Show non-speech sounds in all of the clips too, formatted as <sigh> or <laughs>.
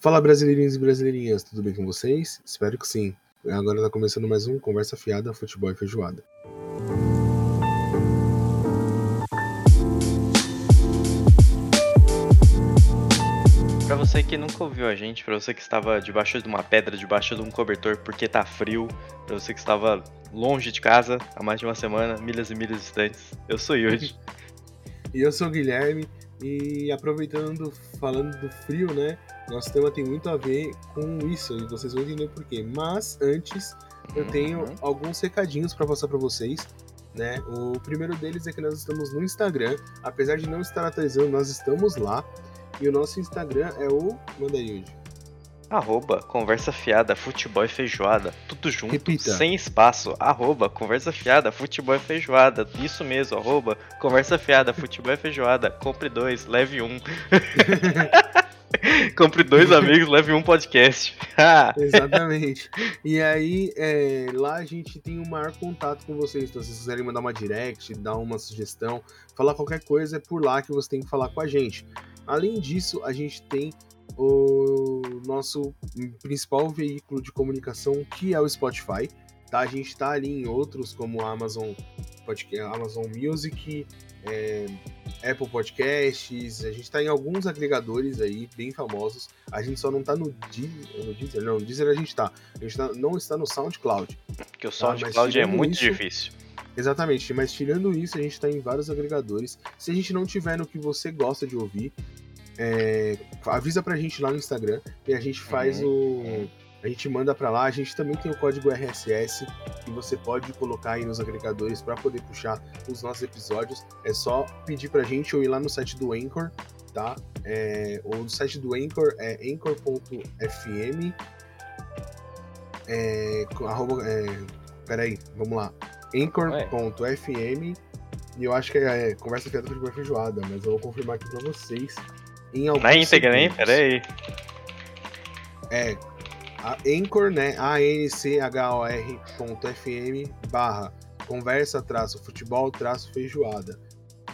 Fala brasileirinhos e brasileirinhas, tudo bem com vocês? Espero que sim. Agora tá começando mais um Conversa Fiada, Futebol e Feijoada. Pra você que nunca ouviu a gente, pra você que estava debaixo de uma pedra, debaixo de um cobertor porque tá frio, pra você que estava longe de casa há mais de uma semana, milhas e milhas distantes, eu sou Yuri. e eu sou o Guilherme, e aproveitando, falando do frio, né? Nosso tema tem muito a ver com isso e vocês vão entender por quê. Mas antes, eu uhum. tenho uhum. alguns recadinhos para passar para vocês. Né? O primeiro deles é que nós estamos no Instagram. Apesar de não estar atualizando, nós estamos lá. E o nosso Instagram é o. Manda aí. Arroba Conversa Fiada, Futebol e Feijoada. Tudo junto, Repita. sem espaço. Arroba Conversa Fiada, Futebol e Feijoada. Isso mesmo, arroba Conversa Fiada, Futebol e Feijoada. Compre dois, leve um. <laughs> Compre dois amigos, leve um podcast. <laughs> Exatamente. E aí, é, lá a gente tem um maior contato com vocês. Então, se vocês quiserem mandar uma direct, dar uma sugestão, falar qualquer coisa, é por lá que você tem que falar com a gente. Além disso, a gente tem o nosso principal veículo de comunicação, que é o Spotify. Tá? A gente está ali em outros, como Amazon, Amazon Music, é, Apple Podcasts, a gente está em alguns agregadores aí bem famosos. A gente só não está no, Deezer, no Deezer, não, no Deezer a gente está. A gente tá, não está no SoundCloud. Porque o tá? SoundCloud tá? é muito isso, difícil. Exatamente, mas tirando isso, a gente está em vários agregadores. Se a gente não tiver no que você gosta de ouvir, é, avisa pra gente lá no Instagram e a gente faz uhum. o a gente manda para lá. A gente também tem o código RSS que você pode colocar aí nos agregadores para poder puxar os nossos episódios. É só pedir pra gente ou ir lá no site do Anchor, tá? É, no site do Anchor é anchor.fm. É, arroba, é, peraí, vamos lá. Anchor.fm. E eu acho que é, é Conversa Fiada de Feijoada, mas eu vou confirmar aqui pra vocês. Em alguns Na íntegra, hein? Peraí. É, a Anchor, né? A-N-C-H-O-R.fm barra conversa traço futebol traço feijoada.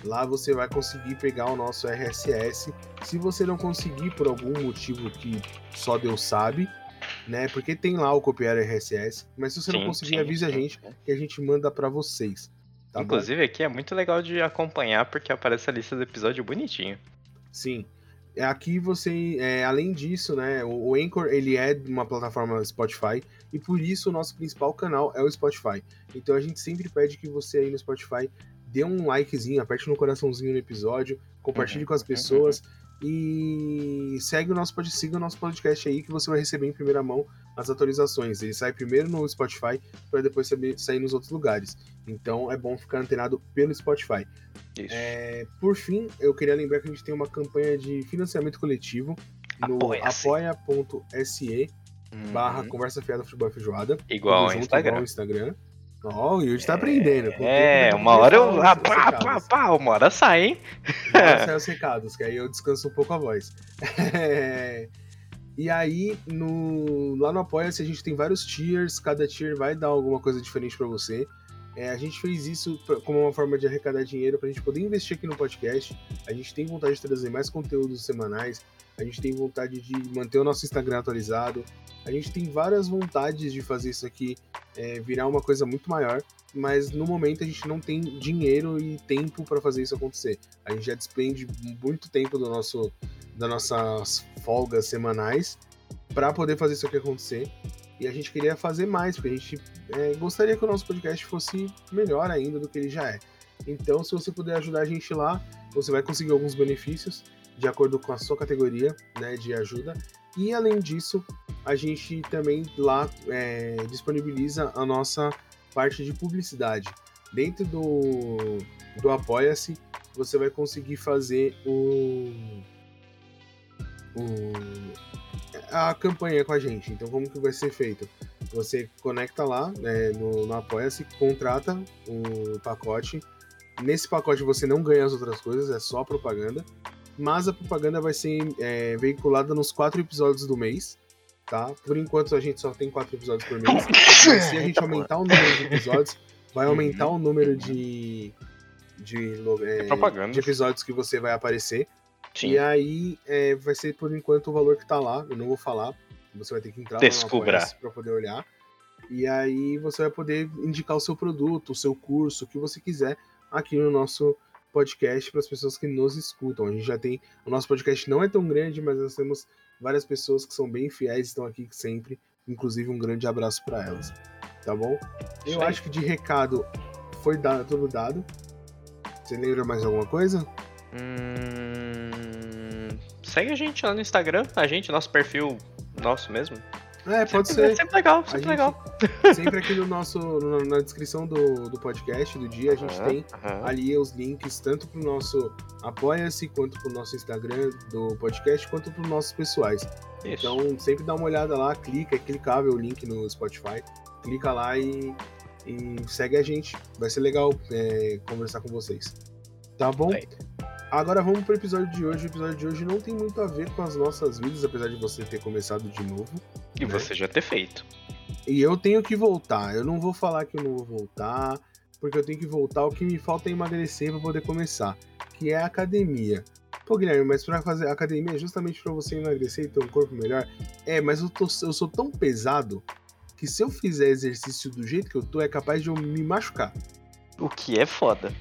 Lá você vai conseguir pegar o nosso RSS. Se você não conseguir por algum motivo que só Deus sabe, né? Porque tem lá o copiar RSS, mas se você sim, não conseguir, sim, avise sim. a gente que a gente manda para vocês. Tá Inclusive bom? aqui é muito legal de acompanhar porque aparece a lista do episódio bonitinho. Sim. Aqui você, é, além disso, né, o, o Anchor ele é uma plataforma Spotify e por isso o nosso principal canal é o Spotify. Então a gente sempre pede que você aí no Spotify dê um likezinho, aperte no coraçãozinho no episódio, compartilhe uhum, com as pessoas. Uhum e segue o nosso, siga o nosso podcast aí que você vai receber em primeira mão as atualizações. Ele sai primeiro no Spotify para depois sair nos outros lugares. Então é bom ficar antenado pelo Spotify. É, por fim, eu queria lembrar que a gente tem uma campanha de financiamento coletivo no apoia.se uhum. barra Conversa Fiada Futebol Feijoada. Igual ao Instagram. Igual Instagram. Ó, oh, o Yuri tá aprendendo. É, uma hora eu. Ah, pá, pá, pá, uma hora sai, hein? Uma hora <laughs> sai os recados, que aí eu descanso um pouco a voz. <laughs> e aí, no, lá no Apoia-se, a gente tem vários tiers, cada tier vai dar alguma coisa diferente para você. É, a gente fez isso como uma forma de arrecadar dinheiro para a gente poder investir aqui no podcast. A gente tem vontade de trazer mais conteúdos semanais. A gente tem vontade de manter o nosso Instagram atualizado. A gente tem várias vontades de fazer isso aqui é, virar uma coisa muito maior, mas no momento a gente não tem dinheiro e tempo para fazer isso acontecer. A gente já despende muito tempo do nosso, das nossas folgas semanais para poder fazer isso aqui acontecer. E a gente queria fazer mais, porque a gente é, gostaria que o nosso podcast fosse melhor ainda do que ele já é. Então, se você puder ajudar a gente lá, você vai conseguir alguns benefícios de acordo com a sua categoria né, de ajuda. E além disso, a gente também lá é, disponibiliza a nossa parte de publicidade. Dentro do, do Apoia-se, você vai conseguir fazer o, o, a campanha com a gente. Então, como que vai ser feito? Você conecta lá né, no, no Apoia-se, contrata o pacote. Nesse pacote você não ganha as outras coisas, é só propaganda mas a propaganda vai ser é, veiculada nos quatro episódios do mês, tá? Por enquanto a gente só tem quatro episódios por mês. se a gente aumentar o número de episódios, vai aumentar o número de de, é, de episódios que você vai aparecer. Sim. E aí é, vai ser por enquanto o valor que tá lá, eu não vou falar. Você vai ter que entrar Descubra. para poder olhar. E aí você vai poder indicar o seu produto, o seu curso, o que você quiser aqui no nosso podcast para as pessoas que nos escutam. A gente já tem. O nosso podcast não é tão grande, mas nós temos várias pessoas que são bem fiéis, estão aqui sempre. Inclusive, um grande abraço para elas. Tá bom? Eu acho que de recado foi dado, tudo dado. Você lembra mais alguma coisa? Hum... Segue a gente lá no Instagram, a gente, nosso perfil nosso mesmo. É, pode sempre, ser. É sempre legal, sempre gente, legal. Sempre aqui no nosso, no, na descrição do, do podcast do dia, a gente uhum, tem uhum. ali os links tanto pro nosso Apoia-se, quanto pro nosso Instagram do podcast, quanto pros nossos pessoais. Isso. Então, sempre dá uma olhada lá, clica, é clicável o link no Spotify. Clica lá e, e segue a gente. Vai ser legal é, conversar com vocês. Tá bom? Agora vamos pro episódio de hoje. O episódio de hoje não tem muito a ver com as nossas vidas, apesar de você ter começado de novo. E né? você já ter feito. E eu tenho que voltar. Eu não vou falar que eu não vou voltar, porque eu tenho que voltar. O que me falta é emagrecer para poder começar, que é a academia. Pô, Guilherme, mas pra fazer academia é justamente para você emagrecer e ter um corpo melhor? É, mas eu, tô, eu sou tão pesado que se eu fizer exercício do jeito que eu tô, é capaz de eu me machucar. O que é foda.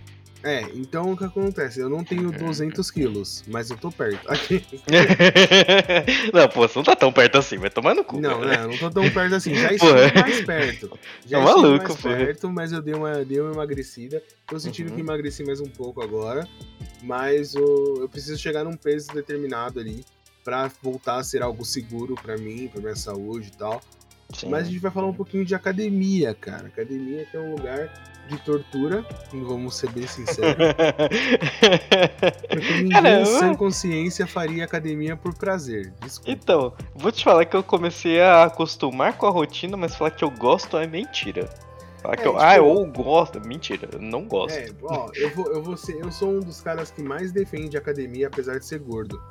É, então o que acontece? Eu não tenho 200 quilos, mas eu tô perto. Aqui. <laughs> não, pô, você não tá tão perto assim, vai tomar no cu. Não, não, eu não tô tão perto assim. Já <laughs> estive mais perto. Já tá maluco, mais pô. perto, mas eu dei uma, dei uma emagrecida. Tô sentindo uhum. que emagreci mais um pouco agora. Mas eu, eu preciso chegar num peso determinado ali para voltar a ser algo seguro para mim, pra minha saúde e tal. Sim. Mas a gente vai falar um pouquinho de academia, cara. Academia que é um lugar de tortura, vamos ser bem sinceros. Porque <laughs> ninguém Caramba. sem consciência faria academia por prazer. Desculpa. Então, vou te falar que eu comecei a acostumar com a rotina, mas falar que eu gosto é mentira. Falar é, que eu, tipo, ah, eu gosto. Mentira, eu não gosto. É, ó, eu vou, eu vou ser, eu sou um dos caras que mais defende academia, apesar de ser gordo.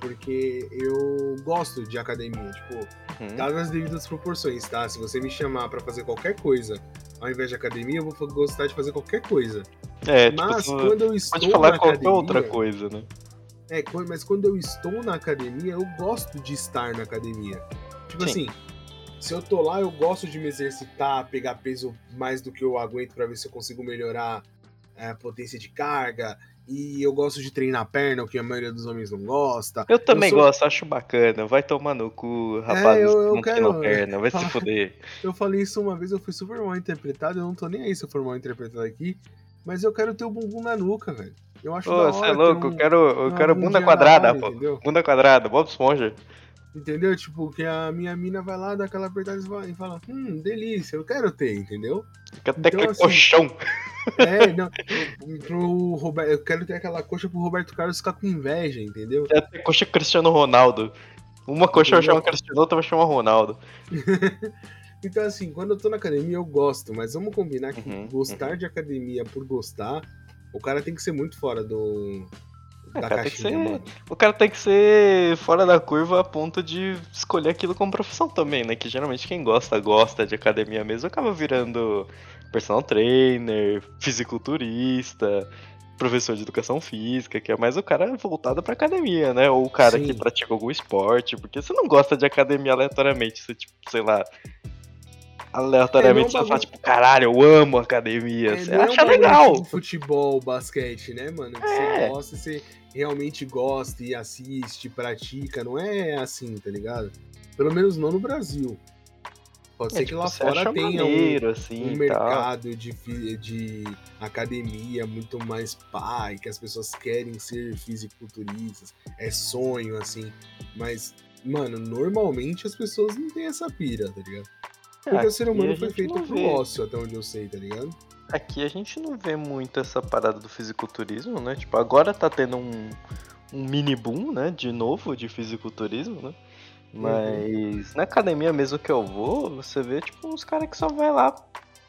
Porque eu gosto de academia, tipo, uhum. dadas as devidas proporções, tá? Se você me chamar para fazer qualquer coisa ao invés de academia, eu vou gostar de fazer qualquer coisa. É, tipo, mas tipo, quando eu estou pode falar na qualquer academia, outra coisa, né? É, mas quando eu estou na academia, eu gosto de estar na academia. Tipo Sim. assim, se eu tô lá, eu gosto de me exercitar, pegar peso mais do que eu aguento para ver se eu consigo melhorar é, a potência de carga. E eu gosto de treinar a perna, o que a maioria dos homens não gosta. Eu também eu sou... gosto, acho bacana. Vai tomar no cu, rapaz. É, eu, eu quero... perna, vai se <laughs> fuder. Eu falei isso uma vez, eu fui super mal interpretado. Eu não tô nem aí se eu for mal interpretado aqui. Mas eu quero ter o bumbum na nuca, velho. Eu acho Ô, você é louco, um, eu quero, eu quero bunda quadrada, área, pô. Entendeu? Bunda quadrada, Bob Esponja. Entendeu? Tipo, que a minha mina vai lá, dá aquela apertada e fala, hum, delícia, eu quero ter, entendeu? Quer ter então, assim, colchão. É, não, pro Roberto, eu quero ter aquela coxa pro Roberto Carlos ficar com inveja, entendeu? Quer ter coxa Cristiano Ronaldo. Uma coxa vai chamar Cristiano, outra vai chamar Ronaldo. <laughs> então, assim, quando eu tô na academia, eu gosto, mas vamos combinar que uhum, gostar uhum. de academia por gostar, o cara tem que ser muito fora do, é, da caixinha, ser, O cara tem que ser fora da curva a ponto de escolher aquilo como profissão também, né? Que geralmente quem gosta, gosta de academia mesmo, acaba virando personal trainer, fisiculturista, professor de educação física, que é mais o cara voltado pra academia, né? Ou o cara Sim. que pratica algum esporte, porque você não gosta de academia aleatoriamente, você, tipo, sei lá, aleatoriamente é, você fala, tipo, caralho, eu amo academia. É, você acha é um legal. Futebol, basquete, né, mano? É. Você gosta, você realmente gosta e assiste, pratica. Não é assim, tá ligado? Pelo menos não no Brasil. Pode é, ser tipo, que lá fora tenha um, assim, um mercado de, de academia muito mais pai, que as pessoas querem ser fisiculturistas, é sonho, assim. Mas, mano, normalmente as pessoas não têm essa pira, tá ligado? Porque o ser humano foi feito pro ócio, até onde eu sei, tá ligado? Aqui a gente não vê muito essa parada do fisiculturismo, né? Tipo, agora tá tendo um, um mini boom, né? De novo, de fisiculturismo, né? Uhum. Mas uhum. na academia mesmo que eu vou, você vê, tipo, uns caras que só vai lá.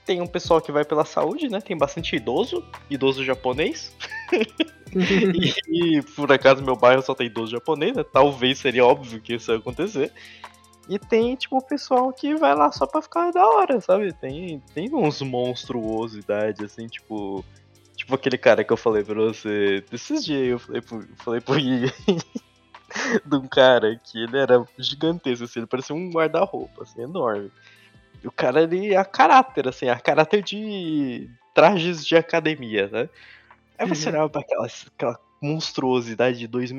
Tem um pessoal que vai pela saúde, né? Tem bastante idoso, idoso japonês. <laughs> e, e, por acaso meu bairro só tem idoso japonês, né? Talvez seria óbvio que isso ia acontecer. E tem, tipo, o pessoal que vai lá só pra ficar da hora, sabe? Tem, tem uns monstruosidades, assim, tipo. Tipo, aquele cara que eu falei pra você. Desses dias eu falei pro, falei pro <laughs> Gui. de um cara que ele era gigantesco, assim, ele parecia um guarda-roupa, assim, enorme. E o cara, ele é a caráter, assim, a caráter de trajes de academia, né? Aí você uhum. olhava pra aquela, aquela monstruosidade de 2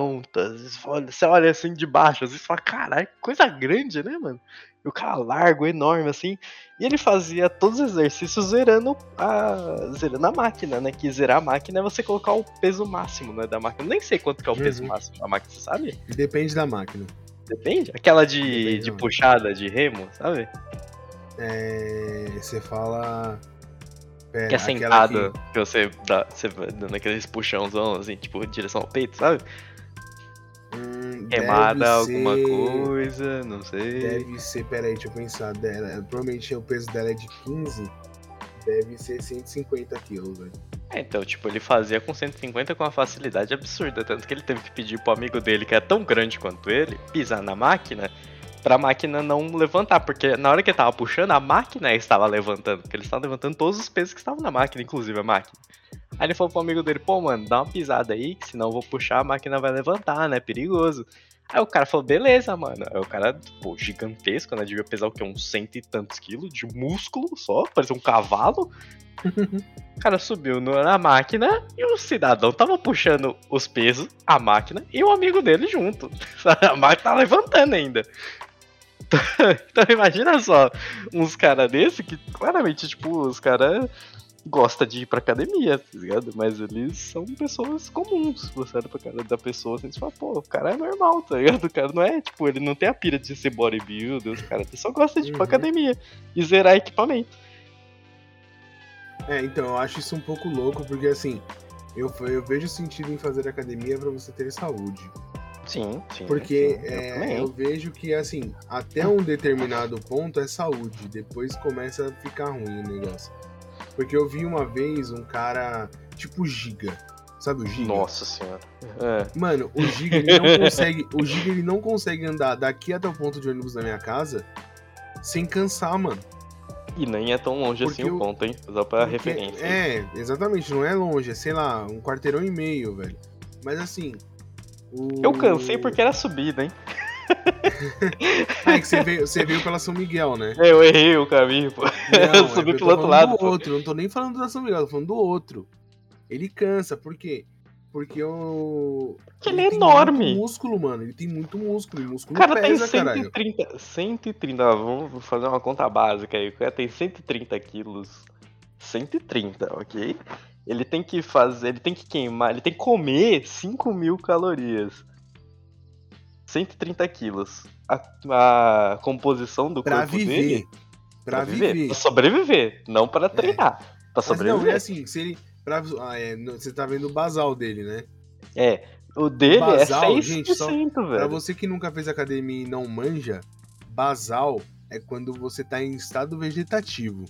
tantas, você olha assim de baixo, assim, você fala, caralho, coisa grande, né, mano? E o cara largo, enorme, assim. E ele fazia todos os exercícios zerando a, zerando a máquina, né? Que zerar a máquina é você colocar o peso máximo né, da máquina. Nem sei quanto que é o peso uhum. máximo da máquina, você sabe? Depende da máquina. Depende? Aquela de, Depende de puxada de remo, sabe? É. Você fala. Pera, que é sentado, que... que você dá, você dando aqueles puxãozão, assim, tipo, em direção ao peito, sabe? Hum, Queimada alguma coisa, não sei. Deve ser, peraí, deixa eu pensar. Dela, provavelmente o peso dela é de 15. Deve ser 150 quilos, velho. É, então, tipo, ele fazia com 150 com uma facilidade absurda. Tanto que ele teve que pedir pro amigo dele, que é tão grande quanto ele, pisar na máquina pra máquina não levantar. Porque na hora que ele tava puxando, a máquina estava levantando. Porque ele estava levantando todos os pesos que estavam na máquina, inclusive a máquina. Aí ele falou pro amigo dele, pô, mano, dá uma pisada aí, que senão eu vou puxar, a máquina vai levantar, né? Perigoso. Aí o cara falou, beleza, mano. Aí o cara, pô, gigantesco, né? Devia pesar o quê? Uns cento e tantos quilos de músculo só, parecia um cavalo. <laughs> o cara subiu na máquina e o cidadão tava puxando os pesos, a máquina e o amigo dele junto. <laughs> A máquina tá levantando ainda. <laughs> então imagina só, uns caras desse que claramente, tipo, os caras gosta de ir pra academia, tá ligado? Mas eles são pessoas comuns. Você olha pra cara da pessoa assim, e fala, pô, o cara é normal, tá ligado? O cara não é, tipo, ele não tem a pira de ser bodybuilder, os caras só gosta de ir pra uhum. academia e zerar equipamento. É, então, eu acho isso um pouco louco, porque assim, eu, eu vejo sentido em fazer academia para você ter saúde. Sim, sim. Porque sim, é, eu, eu, vejo que, assim, até um determinado ponto é saúde, depois começa a ficar ruim o negócio. Porque eu vi uma vez um cara tipo Giga. Sabe o Giga? Nossa senhora. É. Mano, o Giga ele não consegue. o Giga ele não consegue andar daqui até o ponto de ônibus da minha casa sem cansar, mano. E nem é tão longe Porque assim o ponto, hein? Só pra referência. É, exatamente, não é longe, é, sei lá, um quarteirão e meio, velho. Mas assim. O... Eu cansei porque era subida, hein? <laughs> ah, é que você veio, você veio pela São Miguel, né? É, eu errei o caminho, pô. Não, <laughs> eu subi é, pelo outro lado. Do outro, não tô nem falando da São Miguel, tô falando do outro. Ele cansa, por quê? Porque o. Que ele, ele é enorme. Músculo, mano. Ele tem muito músculo. Músculo o cara pesa, tem 130. Caralho. 130, vamos fazer uma conta básica aí. O cara tem 130 quilos. 130, ok? Ele tem que fazer. Ele tem que queimar. Ele tem que comer 5 mil calorias. 130 quilos. A, a composição do pra corpo viver. dele. Pra, pra viver. viver. Pra sobreviver, não para é. treinar. É. Pra sobreviver. Mas não, é assim, se ele. Pra, ah, é, você tá vendo o basal dele, né? É. O dele é basal, é 6%, gente, só, velho. Pra você que nunca fez academia e não manja, basal é quando você tá em estado vegetativo.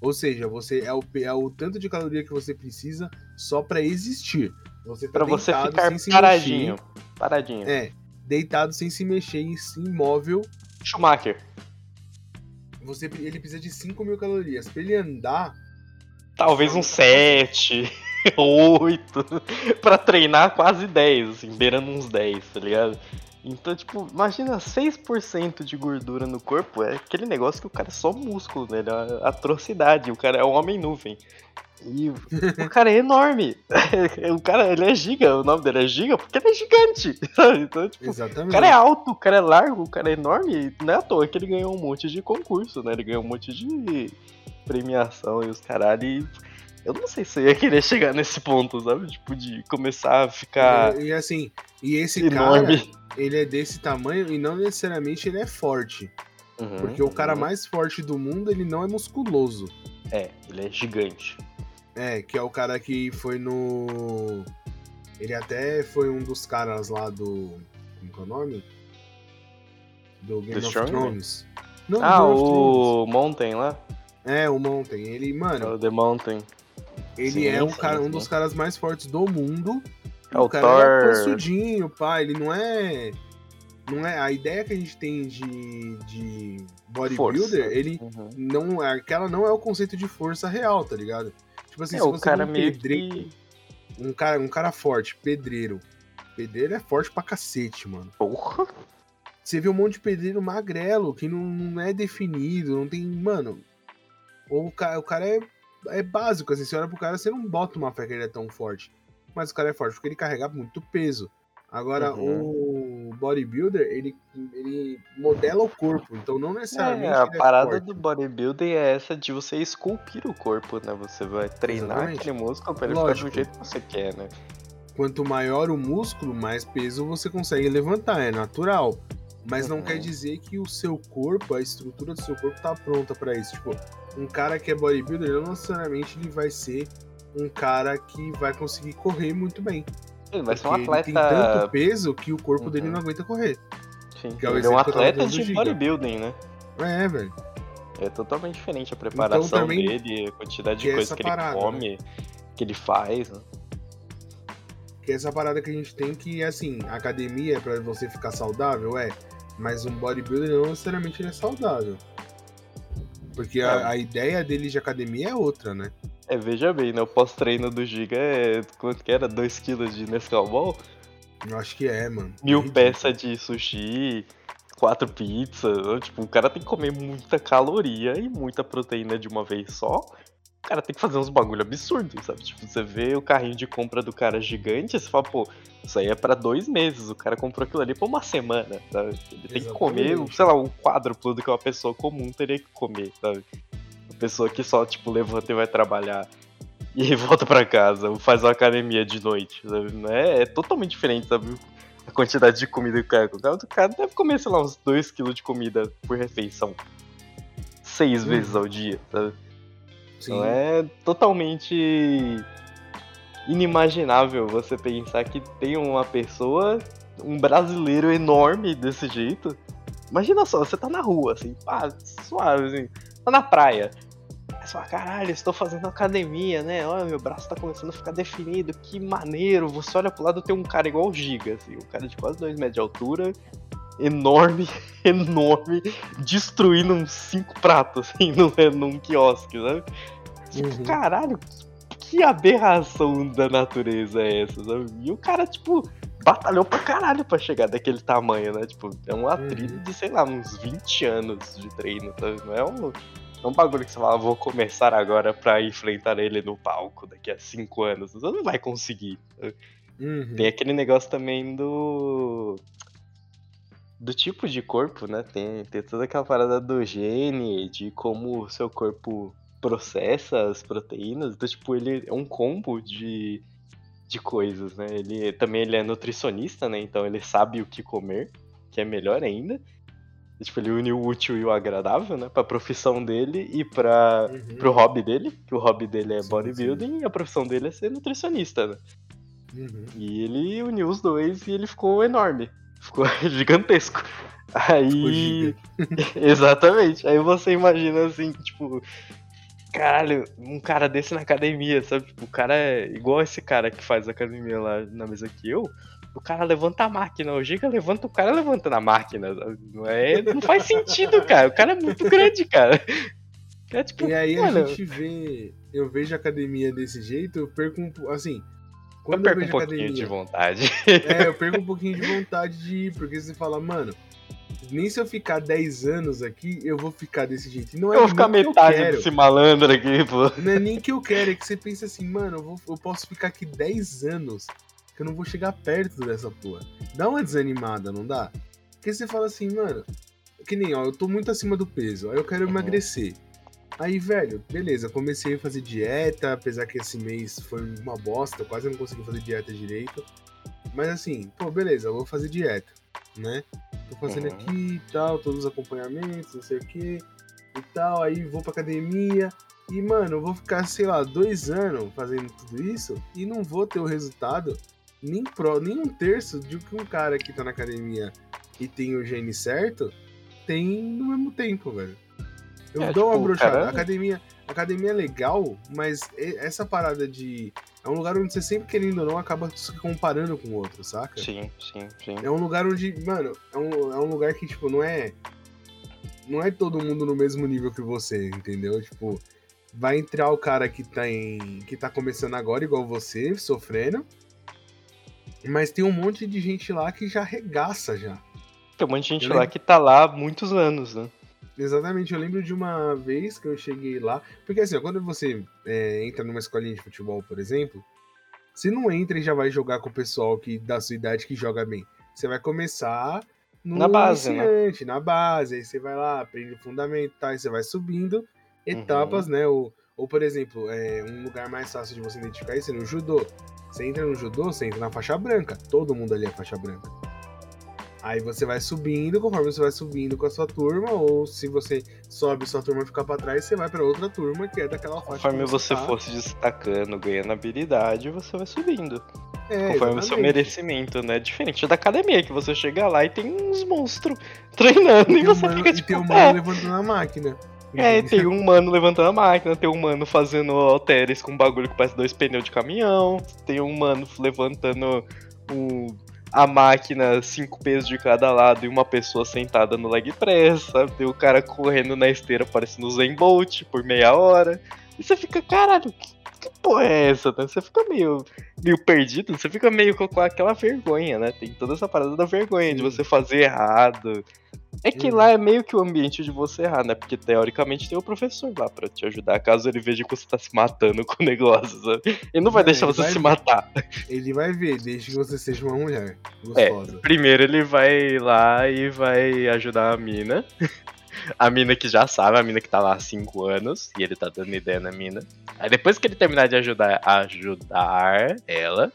Ou seja, você é o, é o tanto de caloria que você precisa só para existir. Você tá pra você ficar paradinho. Paradinho. É deitado sem se mexer, imóvel. Schumacher. Você, ele precisa de 5 mil calorias. Pra ele andar. Talvez uns 7, 8. pra treinar quase 10, assim, beirando uns 10, tá ligado? Então, tipo, imagina 6% de gordura no corpo, é aquele negócio que o cara é só músculo, né? É atrocidade, o cara é um homem nuvem. E o cara é enorme. <laughs> o cara, ele é giga, o nome dele é giga porque ele é gigante. <laughs> Então, tipo, Exatamente. o cara é alto, o cara é largo, o cara é enorme. Não é à toa que ele ganhou um monte de concurso, né? Ele ganhou um monte de premiação e os caralho. E eu não sei se eu ia querer chegar nesse ponto, sabe? Tipo, de começar a ficar. E, e assim, e esse enorme. cara, ele é desse tamanho e não necessariamente ele é forte. Uhum, porque o cara uhum. mais forte do mundo, ele não é musculoso. É, ele é gigante. É, que é o cara que foi no. Ele até foi um dos caras lá do. Como é o nome? Do Game The of Strong? Thrones. Não, ah, o Mountain lá? É, o Mountain. Ele, mano. É o The Mountain. Ele sim, é um, cara, sim. um dos caras mais fortes do mundo. É o, o cara Thor. é possudinho, pá. Ele não é. Não é. A ideia que a gente tem de, de bodybuilder, ele uhum. não. Aquela não é o conceito de força real, tá ligado? Tipo assim, é, se você é um pedreiro. Que... Um, cara, um cara forte, pedreiro. Pedreiro é forte pra cacete, mano. Porra! Você vê um monte de pedreiro magrelo, que não, não é definido, não tem. Mano. Ou o cara, o cara é, é básico, assim, você olha pro cara, você não bota uma fé que ele é tão forte. Mas o cara é forte porque ele carrega muito peso. Agora, uhum. o bodybuilder, ele, ele modela o corpo, então não necessariamente. É, a é parada do bodybuilding é essa de você esculpir o corpo, né? Você vai treinar Exatamente. aquele músculo pra ele Lógico. ficar do jeito que você quer, né? Quanto maior o músculo, mais peso você consegue levantar, é natural. Mas uhum. não quer dizer que o seu corpo, a estrutura do seu corpo tá pronta para isso. Tipo, um cara que é bodybuilder, não necessariamente ele vai ser um cara que vai conseguir correr muito bem. Ele vai ser um atleta. Ele tem tanto peso que o corpo uhum. dele não aguenta correr. Sim, é ele é um atleta de bodybuilding, né? É, velho. É totalmente diferente a preparação então, dele, a quantidade de coisa que parada, ele come, né? que ele faz. Né? Que essa parada que a gente tem que, assim, academia é pra você ficar saudável, é. Mas um bodybuilder não necessariamente ele é saudável. Porque é. a, a, ideia dele de academia é outra, né? É, veja bem, né? O pós-treino do Giga é. Quanto que era? 2kg de Nescau Ball? Eu acho que é, mano. Mil é peças de sushi, quatro pizzas. Tipo, o cara tem que comer muita caloria e muita proteína de uma vez só. O cara tem que fazer uns bagulho absurdo, sabe? Tipo, você vê o carrinho de compra do cara gigante, você fala, pô, isso aí é para dois meses. O cara comprou aquilo ali por uma semana, sabe? Ele tem Exatamente. que comer, sei lá, um quádruplo do que uma pessoa comum teria que comer, sabe? Pessoa que só, tipo, levanta e vai trabalhar e volta para casa, ou faz uma academia de noite, sabe? É, é totalmente diferente, sabe? A quantidade de comida que o cara come. O cara deve comer, sei lá, uns 2kg de comida por refeição. Seis hum. vezes ao dia, sabe? Sim. Então é totalmente inimaginável você pensar que tem uma pessoa, um brasileiro enorme desse jeito. Imagina só, você tá na rua, assim, pá, suave, assim, tá na praia. Aí você fala, caralho, estou fazendo academia, né? Olha, meu braço tá começando a ficar definido, que maneiro. Você olha pro lado, tem um cara igual o Giga, assim, um cara de quase 2 metros de altura, enorme, <laughs> enorme, destruindo uns cinco pratos, assim, <laughs> num, num quiosque, sabe? Uhum. caralho, que aberração da natureza é essa, sabe? E o cara, tipo, batalhou pra caralho pra chegar daquele tamanho, né? Tipo, é um atrito uhum. de, sei lá, uns 20 anos de treino, sabe? Não é um, é um bagulho que você fala, vou começar agora pra enfrentar ele no palco daqui a 5 anos. Você não vai conseguir. Uhum. Tem aquele negócio também do do tipo de corpo, né? Tem, tem toda aquela parada do gene, de como o seu corpo processa as proteínas. Então, tipo, ele é um combo de, de coisas, né? Ele também ele é nutricionista, né? Então ele sabe o que comer, que é melhor ainda. Tipo, ele une o útil e o agradável, né? Pra profissão dele e pra, uhum. pro hobby dele, que o hobby dele é sim, bodybuilding sim. e a profissão dele é ser nutricionista, né? Uhum. E ele uniu os dois e ele ficou enorme. Ficou <laughs> gigantesco. Aí. <laughs> Exatamente. Aí você imagina assim, tipo, caralho, um cara desse na academia, sabe? Tipo, o cara é igual esse cara que faz academia lá na mesa que eu. O cara levanta a máquina, o Giga levanta o cara levantando a máquina. Não, é, não faz sentido, cara. O cara é muito grande, cara. É, tipo, e aí mano... a gente vê. Eu vejo a academia desse jeito, eu perco um. Assim. Quando eu perco eu um pouquinho academia, de vontade. É, eu perco um pouquinho de vontade de ir, porque você fala, mano, nem se eu ficar 10 anos aqui, eu vou ficar desse jeito. não é eu vou ficar metade desse malandro aqui, pô. Não é nem que eu quero, é que você pensa assim, mano, eu, vou, eu posso ficar aqui 10 anos que eu não vou chegar perto dessa porra. Dá uma desanimada, não dá? Porque você fala assim, mano, que nem, ó, eu tô muito acima do peso, aí eu quero uhum. emagrecer. Aí, velho, beleza, comecei a fazer dieta, apesar que esse mês foi uma bosta, quase não consegui fazer dieta direito. Mas assim, pô, beleza, eu vou fazer dieta, né? Tô fazendo uhum. aqui e tal, todos os acompanhamentos, não sei o que e tal. Aí vou pra academia. E, mano, eu vou ficar, sei lá, dois anos fazendo tudo isso e não vou ter o resultado nem, pro, nem um terço de que um cara que tá na academia e tem o gene certo tem no mesmo tempo, velho. Eu é, dou tipo, uma brochada. Academia, academia é legal, mas essa parada de é um lugar onde você sempre, querendo ou não, acaba se comparando com o outro, saca? Sim, sim, sim. É um lugar onde, mano, é um, é um lugar que, tipo, não é. Não é todo mundo no mesmo nível que você, entendeu? Tipo, vai entrar o cara que tá, em, que tá começando agora, igual você, sofrendo. Mas tem um monte de gente lá que já regaça já. Tem um monte de gente eu lá lembro... que tá lá há muitos anos, né? Exatamente, eu lembro de uma vez que eu cheguei lá. Porque assim, quando você é, entra numa escolinha de futebol, por exemplo, você não entra e já vai jogar com o pessoal que da sua idade que joga bem. Você vai começar no na base, né? iniciante, né? na base, aí você vai lá, aprende o fundamento, tá, aí você vai subindo etapas, uhum. né? Ou, ou, por exemplo, é, um lugar mais fácil de você identificar isso é no judô. Você entra no judô, você entra na faixa branca. Todo mundo ali é faixa branca. Aí você vai subindo, conforme você vai subindo com a sua turma, ou se você sobe sua turma ficar para trás, você vai para outra turma que é daquela faixa. Conforme você, você for se destacando, ganhando habilidade, você vai subindo. É, conforme o seu merecimento, né? Diferente da academia, que você chega lá e tem uns monstros treinando e, e você mano, fica tipo. E tem um mano é. levantando a máquina. É, tem um mano levantando a máquina, tem um mano fazendo halteres com um bagulho que parece dois pneus de caminhão, tem um mano levantando um, a máquina, cinco pesos de cada lado e uma pessoa sentada no leg press, sabe? O cara correndo na esteira parecendo o Zen Bolt por meia hora. E você fica, caralho, que porra é essa? Né? Você fica meio, meio perdido, você fica meio com aquela vergonha, né? Tem toda essa parada da vergonha Sim. de você fazer errado, é que lá é meio que o ambiente de você errar, né? Porque teoricamente tem o professor lá pra te ajudar, caso ele veja que você tá se matando com o negócio, sabe? Ele não vai deixar você se ver. matar. Ele vai ver, desde que você seja uma mulher é, gostosa. É, primeiro ele vai lá e vai ajudar a mina. A mina que já sabe, a mina que tá lá há 5 anos, e ele tá dando ideia na mina. Aí depois que ele terminar de ajudar, ajudar ela,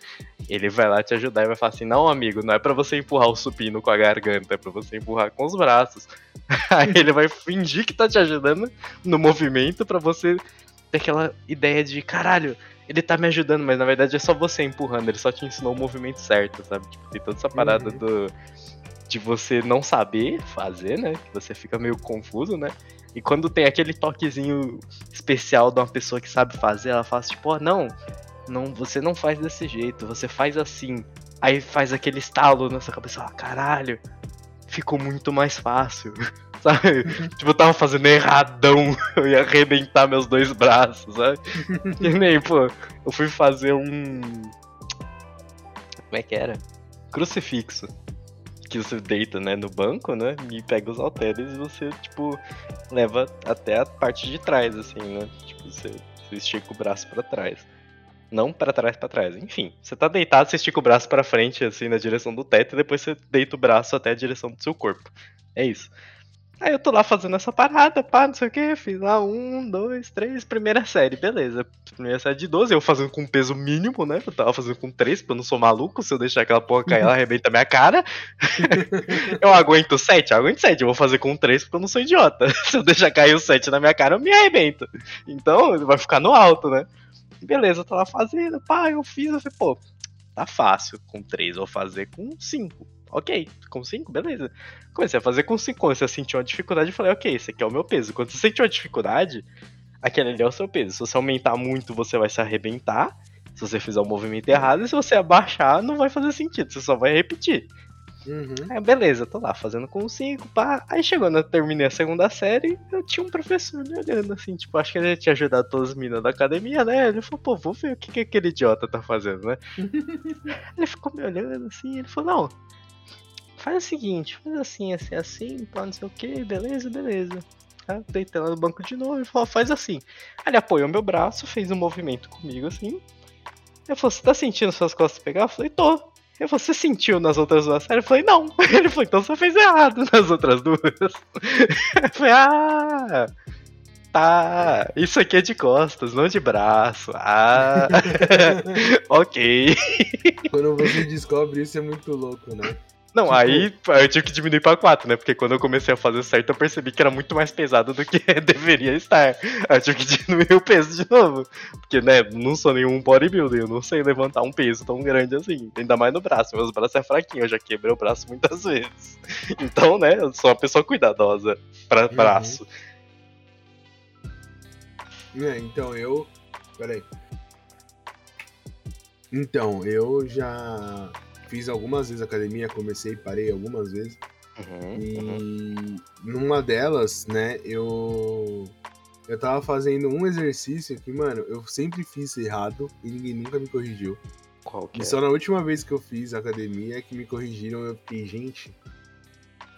ele vai lá te ajudar e vai falar assim: Não, amigo, não é para você empurrar o supino com a garganta, é pra você empurrar com os braços. <laughs> Aí ele vai fingir que tá te ajudando no movimento para você ter aquela ideia de caralho. Ele tá me ajudando, mas na verdade é só você empurrando, ele só te ensinou o movimento certo, sabe? Tipo, tem toda essa parada uhum. do de você não saber fazer, né? Que você fica meio confuso, né? E quando tem aquele toquezinho especial de uma pessoa que sabe fazer, ela fala tipo, oh, não, não, você não faz desse jeito, você faz assim. Aí faz aquele estalo na sua cabeça, ah, caralho, ficou muito mais fácil. <laughs> Sabe? tipo, eu tava fazendo erradão, <laughs> eu ia arrebentar meus dois braços, sabe? <laughs> que nem, pô, eu fui fazer um. Como é que era? Crucifixo que você deita, né, no banco, né, e pega os halteres e você, tipo, leva até a parte de trás, assim, né, tipo, você, você estica o braço para trás. Não para trás, para trás. Enfim, você tá deitado, você estica o braço para frente, assim, na direção do teto, e depois você deita o braço até a direção do seu corpo. É isso. Aí eu tô lá fazendo essa parada, pá, não sei o que, fiz lá um, dois, três, primeira série, beleza. Primeira série de 12, eu fazendo com peso mínimo, né? Eu tava fazendo com três, porque eu não sou maluco, se eu deixar aquela porra cair, ela <laughs> arrebenta minha cara. <laughs> eu aguento sete, eu aguento sete, eu vou fazer com três porque eu não sou idiota. <laughs> se eu deixar cair o sete na minha cara, eu me arrebento. Então, vai ficar no alto, né? Beleza, eu tô lá fazendo, pá, eu fiz, eu falei, pô, tá fácil, com três, vou fazer com cinco ok, com 5, beleza. Comecei a fazer com 5, comecei a sentir uma dificuldade e falei, ok, esse aqui é o meu peso. Quando você sente uma dificuldade, aquele ali é o seu peso. Se você aumentar muito, você vai se arrebentar. Se você fizer o um movimento errado, e se você abaixar, não vai fazer sentido, você só vai repetir. Uhum. Aí, beleza, tô lá fazendo com 5, pá. Aí chegou, eu terminei a segunda série, eu tinha um professor me olhando assim, tipo, acho que ele tinha ajudado todas as meninas da academia, né? Ele falou, pô, vou ver o que, que aquele idiota tá fazendo, né? <laughs> ele ficou me olhando assim, ele falou, não, faz o seguinte, faz assim, assim, assim, pá, não sei o que, beleza, beleza. Tá? Deitei lá no banco de novo e falou, faz assim. Aí ele apoiou meu braço, fez um movimento comigo assim. Eu falei, você tá sentindo suas costas pegar? Eu falei, tô. Eu falei, você sentiu nas outras duas séries? Eu falei, não. <laughs> Ele falou, então você fez errado nas outras duas. <laughs> Eu falei, ah, tá. Isso aqui é de costas, não de braço. Ah, <laughs> ok. Quando você descobre isso é muito louco, né? Não, tipo... aí eu tive que diminuir pra 4, né? Porque quando eu comecei a fazer certo, eu percebi que era muito mais pesado do que <laughs> deveria estar. Aí eu tive que diminuir o peso de novo. Porque, né, não sou nenhum bodybuilder, eu não sei levantar um peso tão grande assim. Ainda mais no braço. Meus braços é fraquinho, eu já quebrei o braço muitas <laughs> vezes. Então, né, eu sou uma pessoa cuidadosa pra uhum. braço. É, então eu. Peraí. Então, eu já fiz algumas vezes academia, comecei e parei algumas vezes. Uhum, e uhum. numa delas, né, eu Eu tava fazendo um exercício que, mano, eu sempre fiz errado e ninguém nunca me corrigiu. Qual que E é? só na última vez que eu fiz academia que me corrigiram, eu fiquei, gente,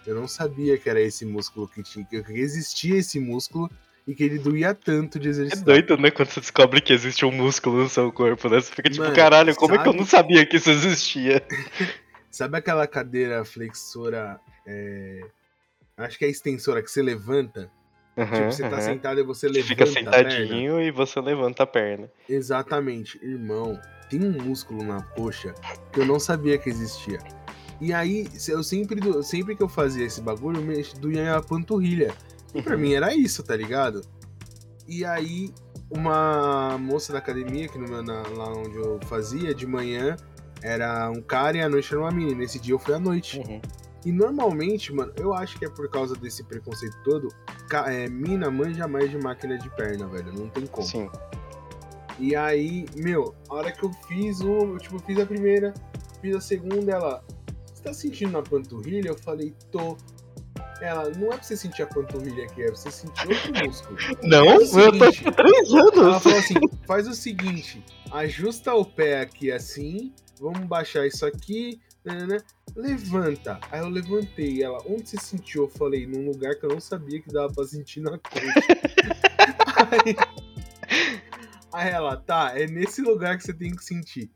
eu não sabia que era esse músculo que tinha, que existia esse músculo e que ele doía tanto de É exercitar. doido, né? Quando você descobre que existe um músculo no seu corpo, né? Você fica tipo, Mano, caralho, como é que eu sabe- não sabia que isso existia? <laughs> Sabe aquela cadeira flexora, é, acho que é extensora que você levanta? tipo, você tá sentado e você levanta fica a perna? sentadinho e você levanta a perna. Exatamente, irmão. Tem um músculo na coxa que eu não sabia que existia. E aí, eu sempre, sempre que eu fazia esse bagulho, eu doía a panturrilha. E pra mim era isso, tá ligado? E aí, uma moça da academia, que no meu- na- lá onde eu fazia, de manhã era um cara e à noite era uma menina. Nesse dia eu fui à noite. Uhum. E normalmente, mano, eu acho que é por causa desse preconceito todo, é, mina manja mais de máquina de perna, velho. Não tem como. Sim. E aí, meu, a hora que eu fiz eu, tipo, fiz a primeira, fiz a segunda, ela, você tá sentindo na panturrilha? Eu falei, tô. Ela, não é pra você sentir a panturrilha aqui, é pra você sentir outro músculo. Não, o eu tô com três Ela anos. falou assim, faz o seguinte, ajusta o pé aqui assim, vamos baixar isso aqui, né, levanta. Aí eu levantei, ela, onde você sentiu? Eu falei, num lugar que eu não sabia que dava pra sentir na coxa. <laughs> aí, aí ela, tá, é nesse lugar que você tem que sentir.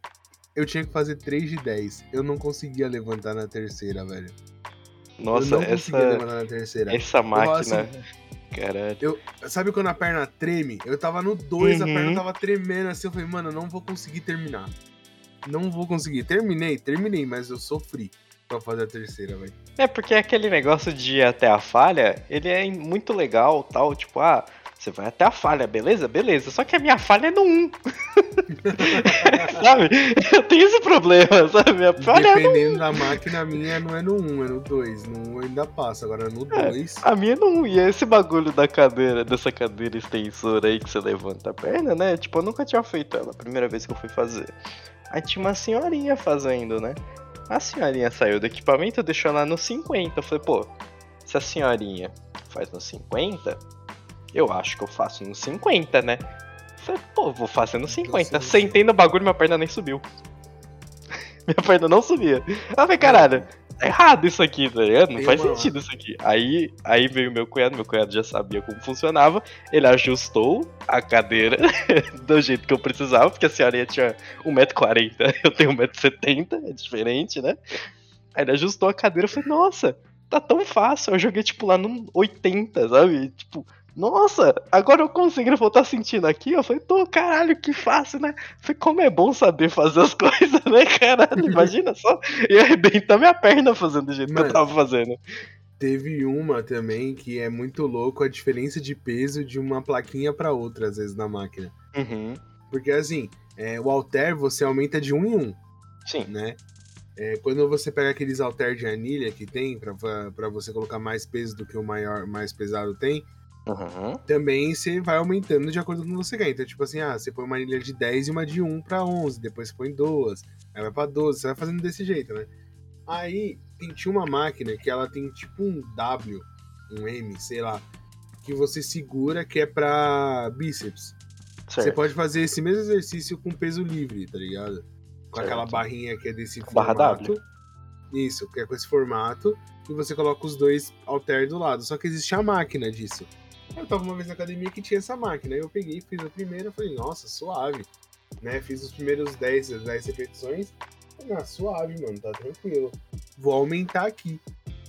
Eu tinha que fazer 3 de 10. Eu não conseguia levantar na terceira, velho. Nossa, eu essa, levantar na terceira. essa máquina. assim, Caralho. Sabe quando a perna treme? Eu tava no 2, a Uhum. perna tava tremendo assim. Eu falei, mano, eu não vou conseguir terminar. Não vou conseguir. Terminei, terminei, mas eu sofri pra fazer a terceira, velho. É porque aquele negócio de ir até a falha, ele é muito legal, tal, tipo, ah, você vai até a falha, beleza? Beleza. Só que a minha falha é no 1. <laughs> sabe? Eu tenho esse problema, sabe? Minha falha é no Dependendo da máquina, a minha não é no 1, é no 2. No 1 ainda passa, agora no 2. A minha não ia. Esse bagulho da cadeira, dessa cadeira extensora aí que você levanta a perna, né? Tipo, eu nunca tinha feito ela, a primeira vez que eu fui fazer. Aí tinha uma senhorinha fazendo, né? A senhorinha saiu do equipamento, deixou ela no 50. Eu falei, pô, se a senhorinha faz no 50, eu acho que eu faço no 50, né? Falei, pô, vou fazer no 50. Você- Sentei no bagulho, minha perna nem subiu. <laughs> minha perna não subia. Aí eu falei, caralho, tá errado isso aqui, tá ligado? Não faz sentido isso aqui. Aí, aí veio meu cunhado, meu cunhado já sabia como funcionava. Ele ajustou a cadeira <laughs> do jeito que eu precisava, porque a senhorinha tinha 1,40m, <laughs> eu tenho 1,70m, é diferente, né? Aí ele ajustou a cadeira e falei, nossa, tá tão fácil. Eu joguei, tipo, lá no 80, sabe? Tipo, nossa, agora eu consigo voltar sentindo aqui. Eu falei, tô, caralho, que fácil, né? Falei, como é bom saber fazer as <laughs> coisas, né, caralho? Imagina só, eu arrebentar minha perna fazendo do jeito que Mano. eu tava fazendo. Teve uma também que é muito louco a diferença de peso de uma plaquinha pra outra, às vezes, na máquina. Uhum. Porque assim, é, o alter você aumenta de um em um. Sim. né? É, quando você pega aqueles halter de anilha que tem pra você colocar mais peso do que o maior, mais pesado tem, Uhum. também você vai aumentando de acordo com o que você quer. Então, tipo assim, ah, você põe uma anilha de 10 e uma de 1 pra 11, depois você põe duas, aí vai pra 12, você vai fazendo desse jeito, né? Aí tem, tinha uma máquina que ela tem tipo um W, um M, sei lá, que você segura que é pra bíceps. Você Certo. pode fazer esse mesmo exercício com peso livre, tá ligado? Com Certo. aquela barrinha que é desse Barra formato. Isso, que é com esse formato. E você coloca os dois alter do lado. Só que existe a máquina disso. Eu tava uma vez na academia que tinha essa máquina. Eu peguei, fiz a primeira, falei, nossa, suave. Né? Fiz os primeiros 10, 10 repetições. Falei, ah, suave, mano, tá tranquilo. Vou aumentar aqui.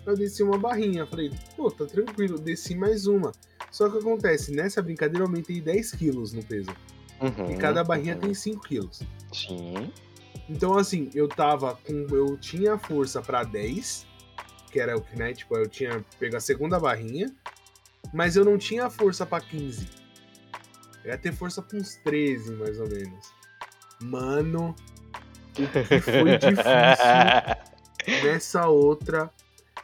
Eu desci uma barrinha, falei, pô, tá tranquilo, desci mais uma. Só que acontece, nessa brincadeira eu aumentei 10 quilos no peso. Uhum. E cada barrinha uhum. tem 5 quilos. Sim. Então, assim, eu tava com. Eu tinha força pra 10, que era o que, né? Tipo, eu tinha pego a segunda barrinha, mas eu não tinha força pra 15. Eu ia ter força pra uns 13, mais ou menos. Mano, o que foi <laughs> difícil nessa outra.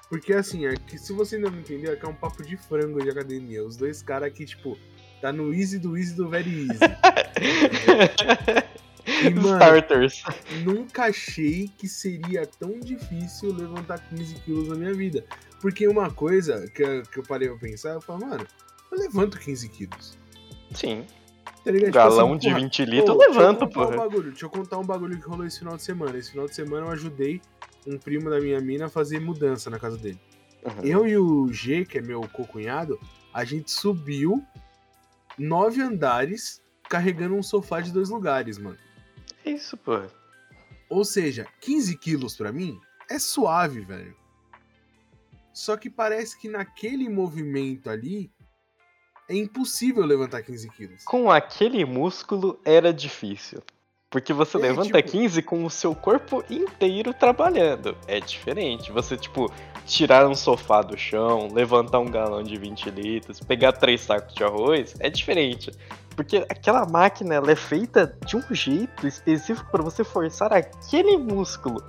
Porque assim, é que se você ainda não entendeu, é que é um papo de frango de academia. Os dois caras que, tipo, tá no easy do easy do very easy. <laughs> E, mano, Starters. nunca achei que seria tão difícil levantar 15 quilos na minha vida. Porque uma coisa que, eu- que eu parei pra pensar, eu falo, mano, eu levanto 15 quilos. Sim. Tá ligado? Tipo Galão tipo assim, de 20 litros, levanta, pô. Um bagulho, deixa eu contar um bagulho que rolou esse final de semana. Esse final de semana eu ajudei um primo da minha mina a fazer mudança na casa dele. Uhum. Eu e o G, que é meu co-cunhado, a gente subiu nove andares carregando um sofá de dois lugares, mano. Isso, pô. Ou seja, 15 quilos pra mim é suave, velho. Só que parece que naquele movimento ali é impossível levantar 15 quilos. Com aquele músculo era difícil. Porque você é, levanta tipo... 15 com o seu corpo inteiro trabalhando. É diferente. Você, tipo, tirar um sofá do chão, levantar um galão de 20 litros, pegar três sacos de arroz, é diferente. Porque aquela máquina ela é feita de um jeito específico para você forçar aquele músculo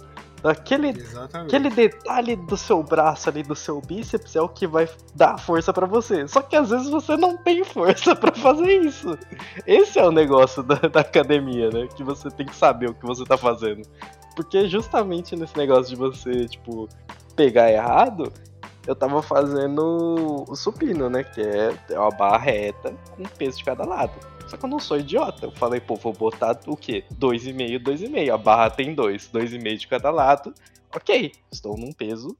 Aquele, aquele detalhe do seu braço ali, do seu bíceps, é o que vai dar força para você. Só que às vezes você não tem força para fazer isso. Esse é o negócio da, da, academia, né? Que você tem que saber o que você tá fazendo. Porque justamente nesse negócio de você, tipo, pegar errado, eu tava fazendo o supino, né? Que é uma barra reta com peso de cada lado. Só que eu não sou idiota. Eu falei, pô, vou botar o quê? 2,5, 2,5. A barra tem 2, 2,5 de cada lado. Ok, estou num peso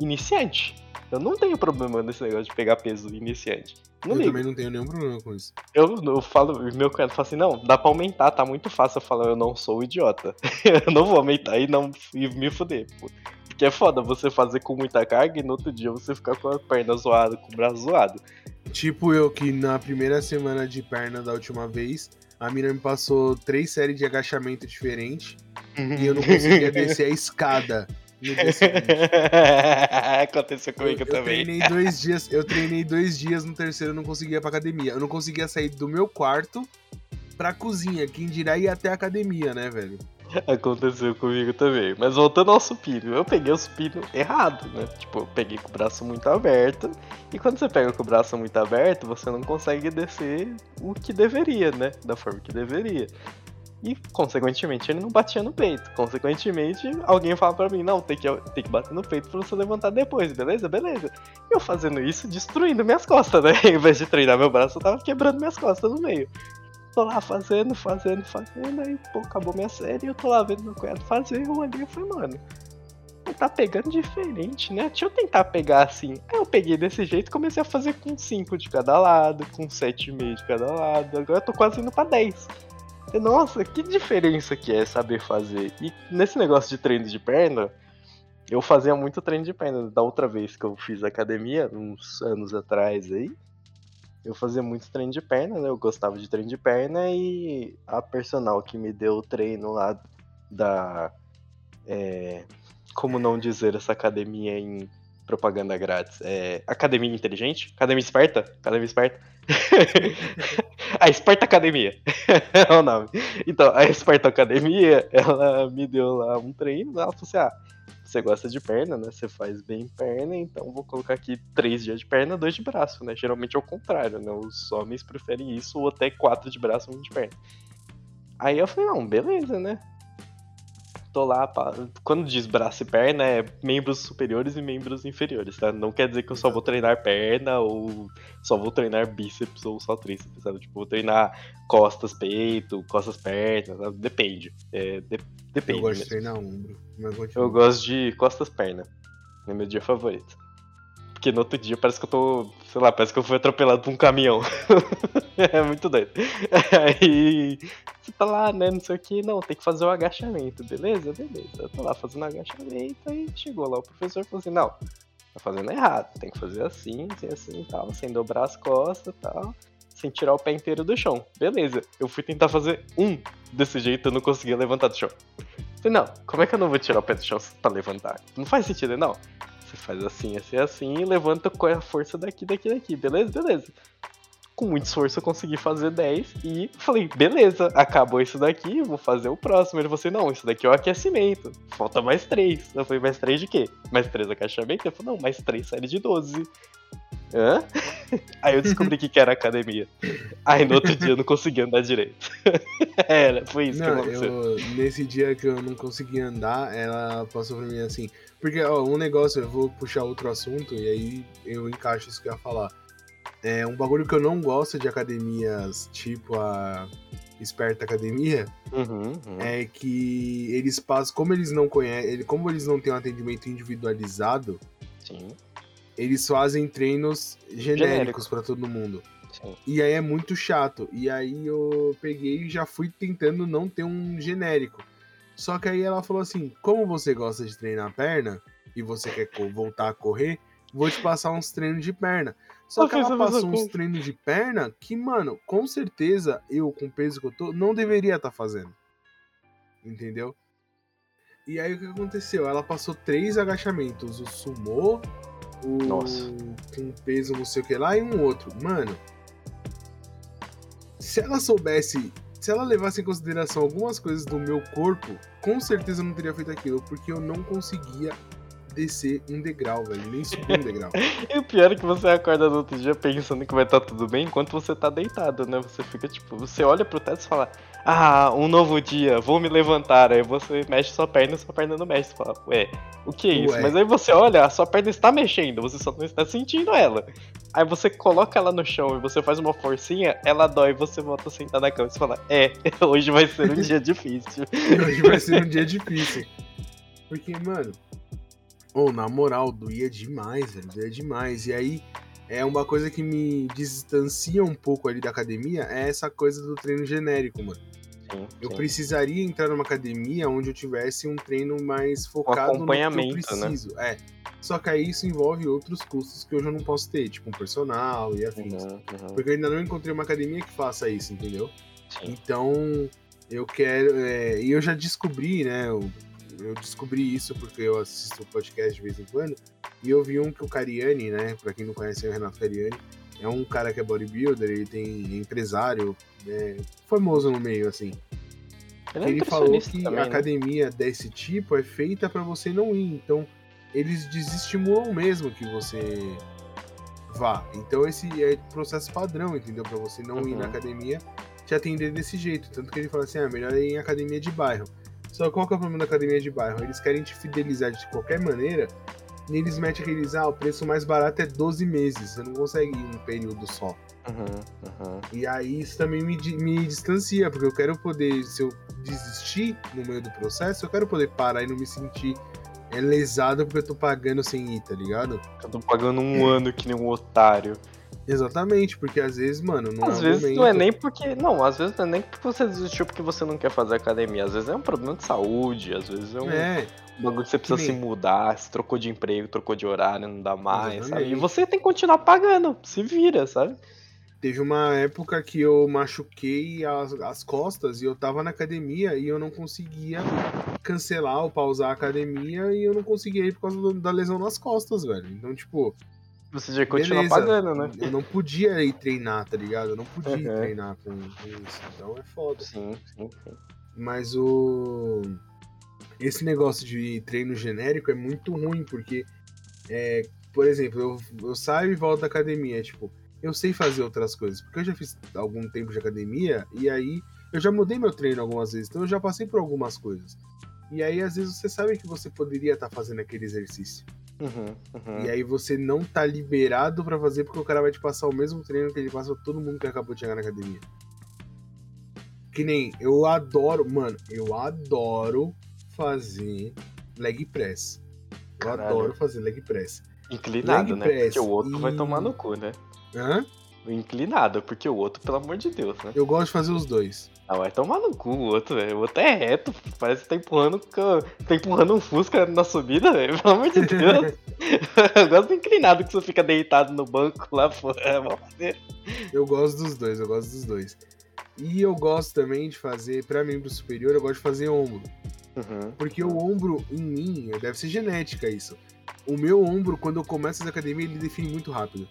iniciante. Eu não tenho problema nesse negócio de pegar peso iniciante. Não eu ligo. também não tenho nenhum problema com isso. Eu, eu falo, meu cunhado fala assim, não, dá pra aumentar, tá muito fácil. Eu falo, eu não sou idiota. <laughs> eu não vou aumentar e não e me fuder, pô. Porque é foda você fazer com muita carga e no outro dia você ficar com a perna zoada, com o braço zoado. Tipo eu, que na primeira semana de perna da última vez, a mina me passou três séries de agachamento diferentes e eu não conseguia <laughs> descer a escada. <laughs> Aconteceu comigo eu, também. Eu treinei dois dias, eu treinei dois dias no terceiro, eu não conseguia ir pra academia. Eu não conseguia sair do meu quarto pra cozinha. Quem dirá ir até a academia, né, velho? Aconteceu comigo também. Mas voltando ao supino, eu peguei o supino errado, né? Tipo, eu peguei com o braço muito aberto. E quando você pega com o braço muito aberto, você não consegue descer o que deveria, né? Da forma que deveria. E, consequentemente, ele não batia no peito. Consequentemente, alguém fala pra mim, não, tem que, tem que bater no peito pra você levantar depois, beleza? Beleza. Eu fazendo isso, destruindo minhas costas, né? <laughs> Em vez de treinar meu braço, eu tava quebrando minhas costas no meio tô lá fazendo, fazendo, fazendo, aí pô, acabou minha série e eu tô lá vendo meu cunhado fazer, eu olhei e falei, mano, tá pegando diferente, né? Deixa eu tentar pegar assim. Aí eu peguei desse jeito comecei a fazer com 5 de cada lado, com 7,5 de cada lado. Agora eu tô quase indo pra 10. E, nossa, que diferença que é saber fazer. E nesse negócio de treino de perna, eu fazia muito treino de perna. Da outra vez que eu fiz academia, uns anos atrás aí, eu fazia muito treino de perna, né? Eu gostava de treino de perna e a personal que me deu o treino lá da. É, como não dizer essa academia em propaganda grátis? É, academia Inteligente? Academia Esperta? Academia Esperta? <laughs> a Esperta Academia <laughs> é o nome. Então, a Esperta Academia, ela me deu lá um treino. Ela falou assim: ah você gosta de perna, né? Você faz bem perna, então vou colocar aqui três dias de perna, dois de braço, né? Geralmente é o contrário, né? Os homens preferem isso ou até quatro de braço, um de perna. Aí eu falei, não, beleza, né? Tô lá, pá. quando diz braço e perna, é membros superiores e membros inferiores, tá? Não quer dizer que eu só vou treinar perna ou só vou treinar bíceps ou só tríceps, sabe? Tipo, vou treinar costas, peito, costas, pernas, sabe? depende. É, de Depende. Eu gosto de treinar ombro. eu gosto de costas perna. É meu dia favorito. Porque no outro dia parece que eu tô. Sei lá, parece que eu fui atropelado por um caminhão. <laughs> é muito doido. Aí você tá lá, né? Não sei o que. Não, tem que fazer o agachamento, beleza? Beleza. Eu tô lá fazendo agachamento. Aí chegou lá o professor e falou assim: não, tá fazendo errado. Tem que fazer assim, assim, assim e tal. Sem dobrar as costas e tal sem tirar o pé inteiro do chão. Beleza, eu fui tentar fazer um desse jeito, eu não conseguia levantar do chão. Falei, não, como é que eu não vou tirar o pé do chão pra levantar? Não faz sentido, não. Você faz assim, assim, assim e levanta com a força daqui, daqui, daqui. Beleza? Beleza. Com muito esforço eu consegui fazer 10 e falei, beleza, acabou isso daqui, vou fazer o próximo. Ele falou assim, não, isso daqui é o aquecimento. Falta mais 3. Eu falei, mais 3 de quê? Mais 3 agachamento? Ele falou, não, mais 3 série de 12. Hã? <laughs> Aí eu descobri que, que era academia. Aí no outro dia eu não conseguia andar direito. era, <laughs> foi isso não, que aconteceu. Eu, nesse dia que eu não conseguia andar, ela passou pra mim assim. Porque, ó, um negócio, eu vou puxar outro assunto e aí eu encaixo isso que eu ia falar. É um bagulho que eu não gosto de academias tipo a Esperta Academia uhum, uhum. é que eles passam, como eles não conhecem, como eles não têm um atendimento individualizado, Sim. Eles fazem treinos genéricos para todo mundo. Sim. E aí é muito chato. E aí eu peguei e já fui tentando não ter um genérico. Só que aí ela falou assim: como você gosta de treinar perna e você quer voltar a correr, vou te passar uns treinos de perna. Só que ela passou uns treinos de perna que, mano, com certeza eu, com o peso que eu tô, não deveria estar tá fazendo. Entendeu? E aí o que aconteceu? Ela passou três agachamentos: o sumô, o Nossa. com peso não sei o que lá e um outro. Mano, se ela soubesse, se ela levasse em consideração algumas coisas do meu corpo, com certeza eu não teria feito aquilo, porque eu não conseguia descer um degrau, velho. Nem subir um degrau. <laughs> e o pior é que você acorda no outro dia pensando que vai estar tá tudo bem enquanto você tá deitado, né? Você fica tipo, você olha pro teto e fala, ah, um novo dia, vou me levantar. Aí você mexe sua perna e sua perna não mexe. Você fala, ué, o que é isso? Ué. Mas aí você olha, a sua perna está mexendo, você só não está sentindo ela. Aí você coloca ela no chão e você faz uma forcinha, ela dói você volta a sentar na cama e você fala, é, <laughs> hoje vai ser um dia difícil. <laughs> hoje vai ser um dia difícil. Porque, mano, oh, na moral, doía demais, velho, doía demais. E aí, é uma coisa que me distancia um pouco ali da academia, é essa coisa do treino genérico, mano. Sim, eu precisaria entrar numa academia onde eu tivesse um treino mais focado um no que eu né? preciso. Né? É. Só que aí isso envolve outros custos que hoje eu não posso ter, tipo um personal e afins. Uhum, uhum. Porque eu ainda não encontrei uma academia que faça isso, entendeu? Sim. Então, eu quero. É, e eu já descobri, né? Eu, eu descobri isso porque eu assisto o podcast de vez em quando. E eu vi um que o Cariani, né? Pra quem não conhece, é o Renato Cariani. É um cara que é bodybuilder, ele tem é empresário, é, famoso no meio, assim. Ele, é ele falou que também, a né? academia desse tipo é feita para você não ir. Então, eles desestimulam mesmo que você vá. Então, esse é processo padrão, entendeu? Para você não uhum. ir na uhum. academia, te atender desse jeito. Tanto que ele fala assim: ah, melhor ir em academia de bairro. Só qual que é o problema da academia de bairro? Eles querem te fidelizar de qualquer maneira. E eles metem aqueles, ah, o preço mais barato é 12 meses. Você não consegue ir um período só. Uhum, uhum. E aí isso também me, me distancia, porque eu quero poder, se eu desistir no meio do processo, eu quero poder parar e não me sentir é, lesado porque eu tô pagando sem ir, tá ligado? Eu tô pagando um ano que nem um otário. Exatamente, porque às vezes, mano, não às é vezes momento... não é nem porque. Não, às vezes não é nem porque você desistiu porque você não quer fazer academia. Às vezes é um problema de saúde, às vezes é um. É. Um bagulho que você precisa se mudar, se trocou de emprego, trocou de horário, não dá mais, Exatamente. sabe? E você tem que continuar pagando, se vira, sabe? Teve uma época que eu machuquei as, as costas e eu tava na academia e eu não conseguia cancelar ou pausar a academia e eu não conseguia ir por causa da lesão nas costas, velho. Então, tipo. Você já continua pagando, né? Eu não podia ir treinar, tá ligado? Eu não podia uhum. ir treinar com, com, isso. Então é foda. Sim, sim, sim. Mas o. Esse negócio de treino genérico é muito ruim, porque, é, por exemplo, eu, eu saio e volto da academia, tipo, eu sei fazer outras coisas. Porque eu já fiz algum tempo de academia e aí eu já mudei meu treino algumas vezes, então eu já passei por algumas coisas. E aí, às vezes, você sabe que você poderia estar tá fazendo aquele exercício. Uhum, uhum. E aí você não tá liberado para fazer porque o cara vai te passar o mesmo treino que ele passa todo mundo que acabou de chegar na academia. Que nem, eu adoro, mano, eu adoro fazer leg press. Eu Caralho. adoro fazer leg press. Inclinado, leg né? Press porque o outro e... vai tomar no cu, né? Hã? Inclinado, porque o outro, pelo amor de Deus, né? Eu gosto de fazer os dois. Ah, vai tomar no cu o outro, velho. O outro é reto, parece que tá empurrando, tá empurrando um Fusca na subida, velho. Pelo amor de Deus. <laughs> <laughs> eu gosto do inclinado que você fica deitado no banco lá fora. É eu gosto dos dois, eu gosto dos dois. E eu gosto também de fazer, pra membro superior, eu gosto de fazer ombro. Uhum. Porque o ombro, em mim, deve ser genética isso. O meu ombro, quando eu começo a academia, ele define muito rápido.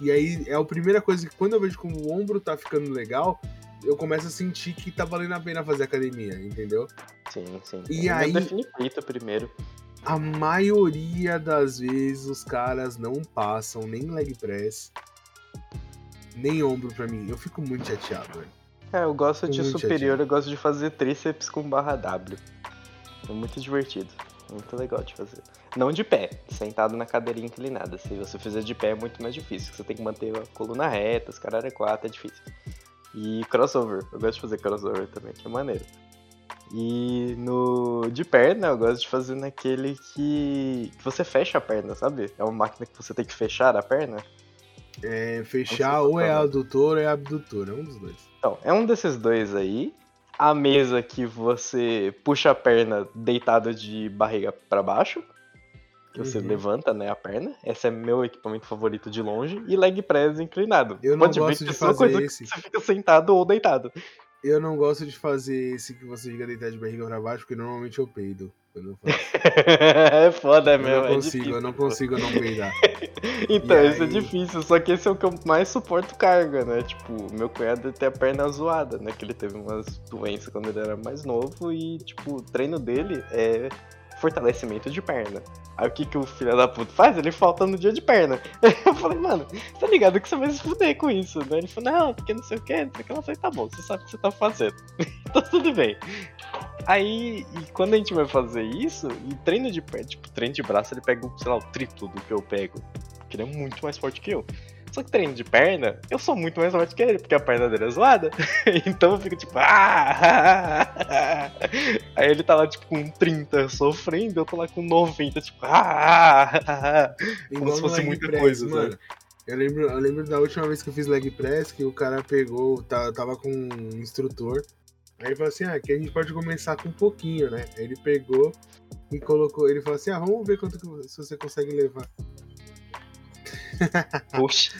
E aí é a primeira coisa que quando eu vejo como o ombro tá ficando legal, eu começo a sentir que tá valendo a pena fazer academia, entendeu? Sim, sim. E eu aí. peito primeiro. A maioria das vezes os caras não passam nem leg press, nem ombro pra mim. Eu fico muito chateado, velho. É, eu gosto de superior, chateado. eu gosto de fazer tríceps com barra W. É muito divertido. Muito legal de fazer. Não de pé, sentado na cadeirinha inclinada. Se você fizer de pé é muito mais difícil. Você tem que manter a coluna reta, os caras é quatro, é difícil. E crossover. Eu gosto de fazer crossover também, que é maneiro. E no de perna, eu gosto de fazer naquele que, que você fecha a perna, sabe? É uma máquina que você tem que fechar a perna. É, fechar ou é adutor ou é abdutor, é um dos dois. Então, é um desses dois aí. A mesa que você puxa a perna deitado de barriga para baixo. Que você uhum. levanta, né, a perna. Esse é meu equipamento favorito de longe. E leg press inclinado. Eu não Pode gosto de fazer coisa esse. você fica sentado ou deitado. Eu não gosto de fazer esse que você fica deitado de barriga pra baixo, porque normalmente eu peido. Eu <laughs> é foda mesmo. Eu não é consigo, difícil, eu não consigo não peidar. <laughs> então, e isso é aí... é difícil, só que esse é o que eu mais suporto carga, né? Tipo, meu cunhado tem a perna zoada, né? Que ele teve umas doenças quando ele era mais novo e, tipo, o treino dele é fortalecimento de perna. Aí o que, que o filho da puta faz? Ele falta no dia de perna. <laughs> Eu falei, mano, tá ligado que você vai se fuder com isso, né? Ele falou, não, porque não sei o que, não sei o que. Eu falei, tá bom, você sabe o que você tá fazendo. então <laughs> tudo bem. Aí, quando a gente vai fazer isso, e treino de perna, tipo, treino de braço, ele pega, sei lá, o triplo do que eu pego. Porque ele é muito mais forte que eu. Só que treino de perna, eu sou muito mais forte que ele, porque a perna dele é zoada. <laughs> então eu fico tipo, ah! <laughs> Aí ele tá lá, tipo, com 30 sofrendo, eu tô lá com 90, tipo, ah! <laughs> Como se fosse muita press, coisa, mano. Eu lembro, eu lembro da última vez que eu fiz leg press, que o cara pegou, tava com um instrutor. Aí ele falou assim: ah, aqui a gente pode começar com um pouquinho, né? Aí ele pegou e colocou. Ele falou assim: ah, vamos ver quanto que, se você consegue levar. <laughs> Poxa.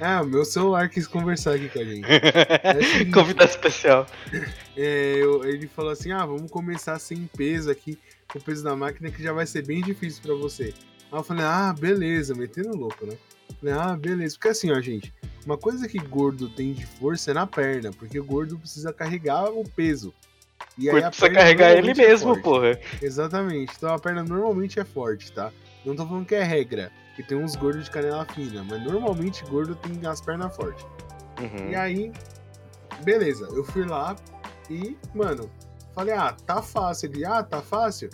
Ah, meu celular quis conversar aqui com a gente. <laughs> É Convidado especial. <laughs> É, eu, ele falou assim: ah, vamos começar sem peso aqui, com o peso da máquina, que já vai ser bem difícil para você. Aí eu falei: ah, beleza, metendo louco, né? Falei, ah, beleza. Porque assim, ó, gente, uma coisa que gordo tem de força é na perna, porque o gordo precisa carregar o peso. E aí precisa carregar ele é mesmo, é porra. Exatamente. Então a perna normalmente é forte, tá? Não tô falando que é regra que tem uns gordos de canela fina, mas normalmente gordo tem as pernas fortes. Uhum. E aí, beleza, eu fui lá e, mano, falei, ah, tá fácil. Ele, ah, tá fácil?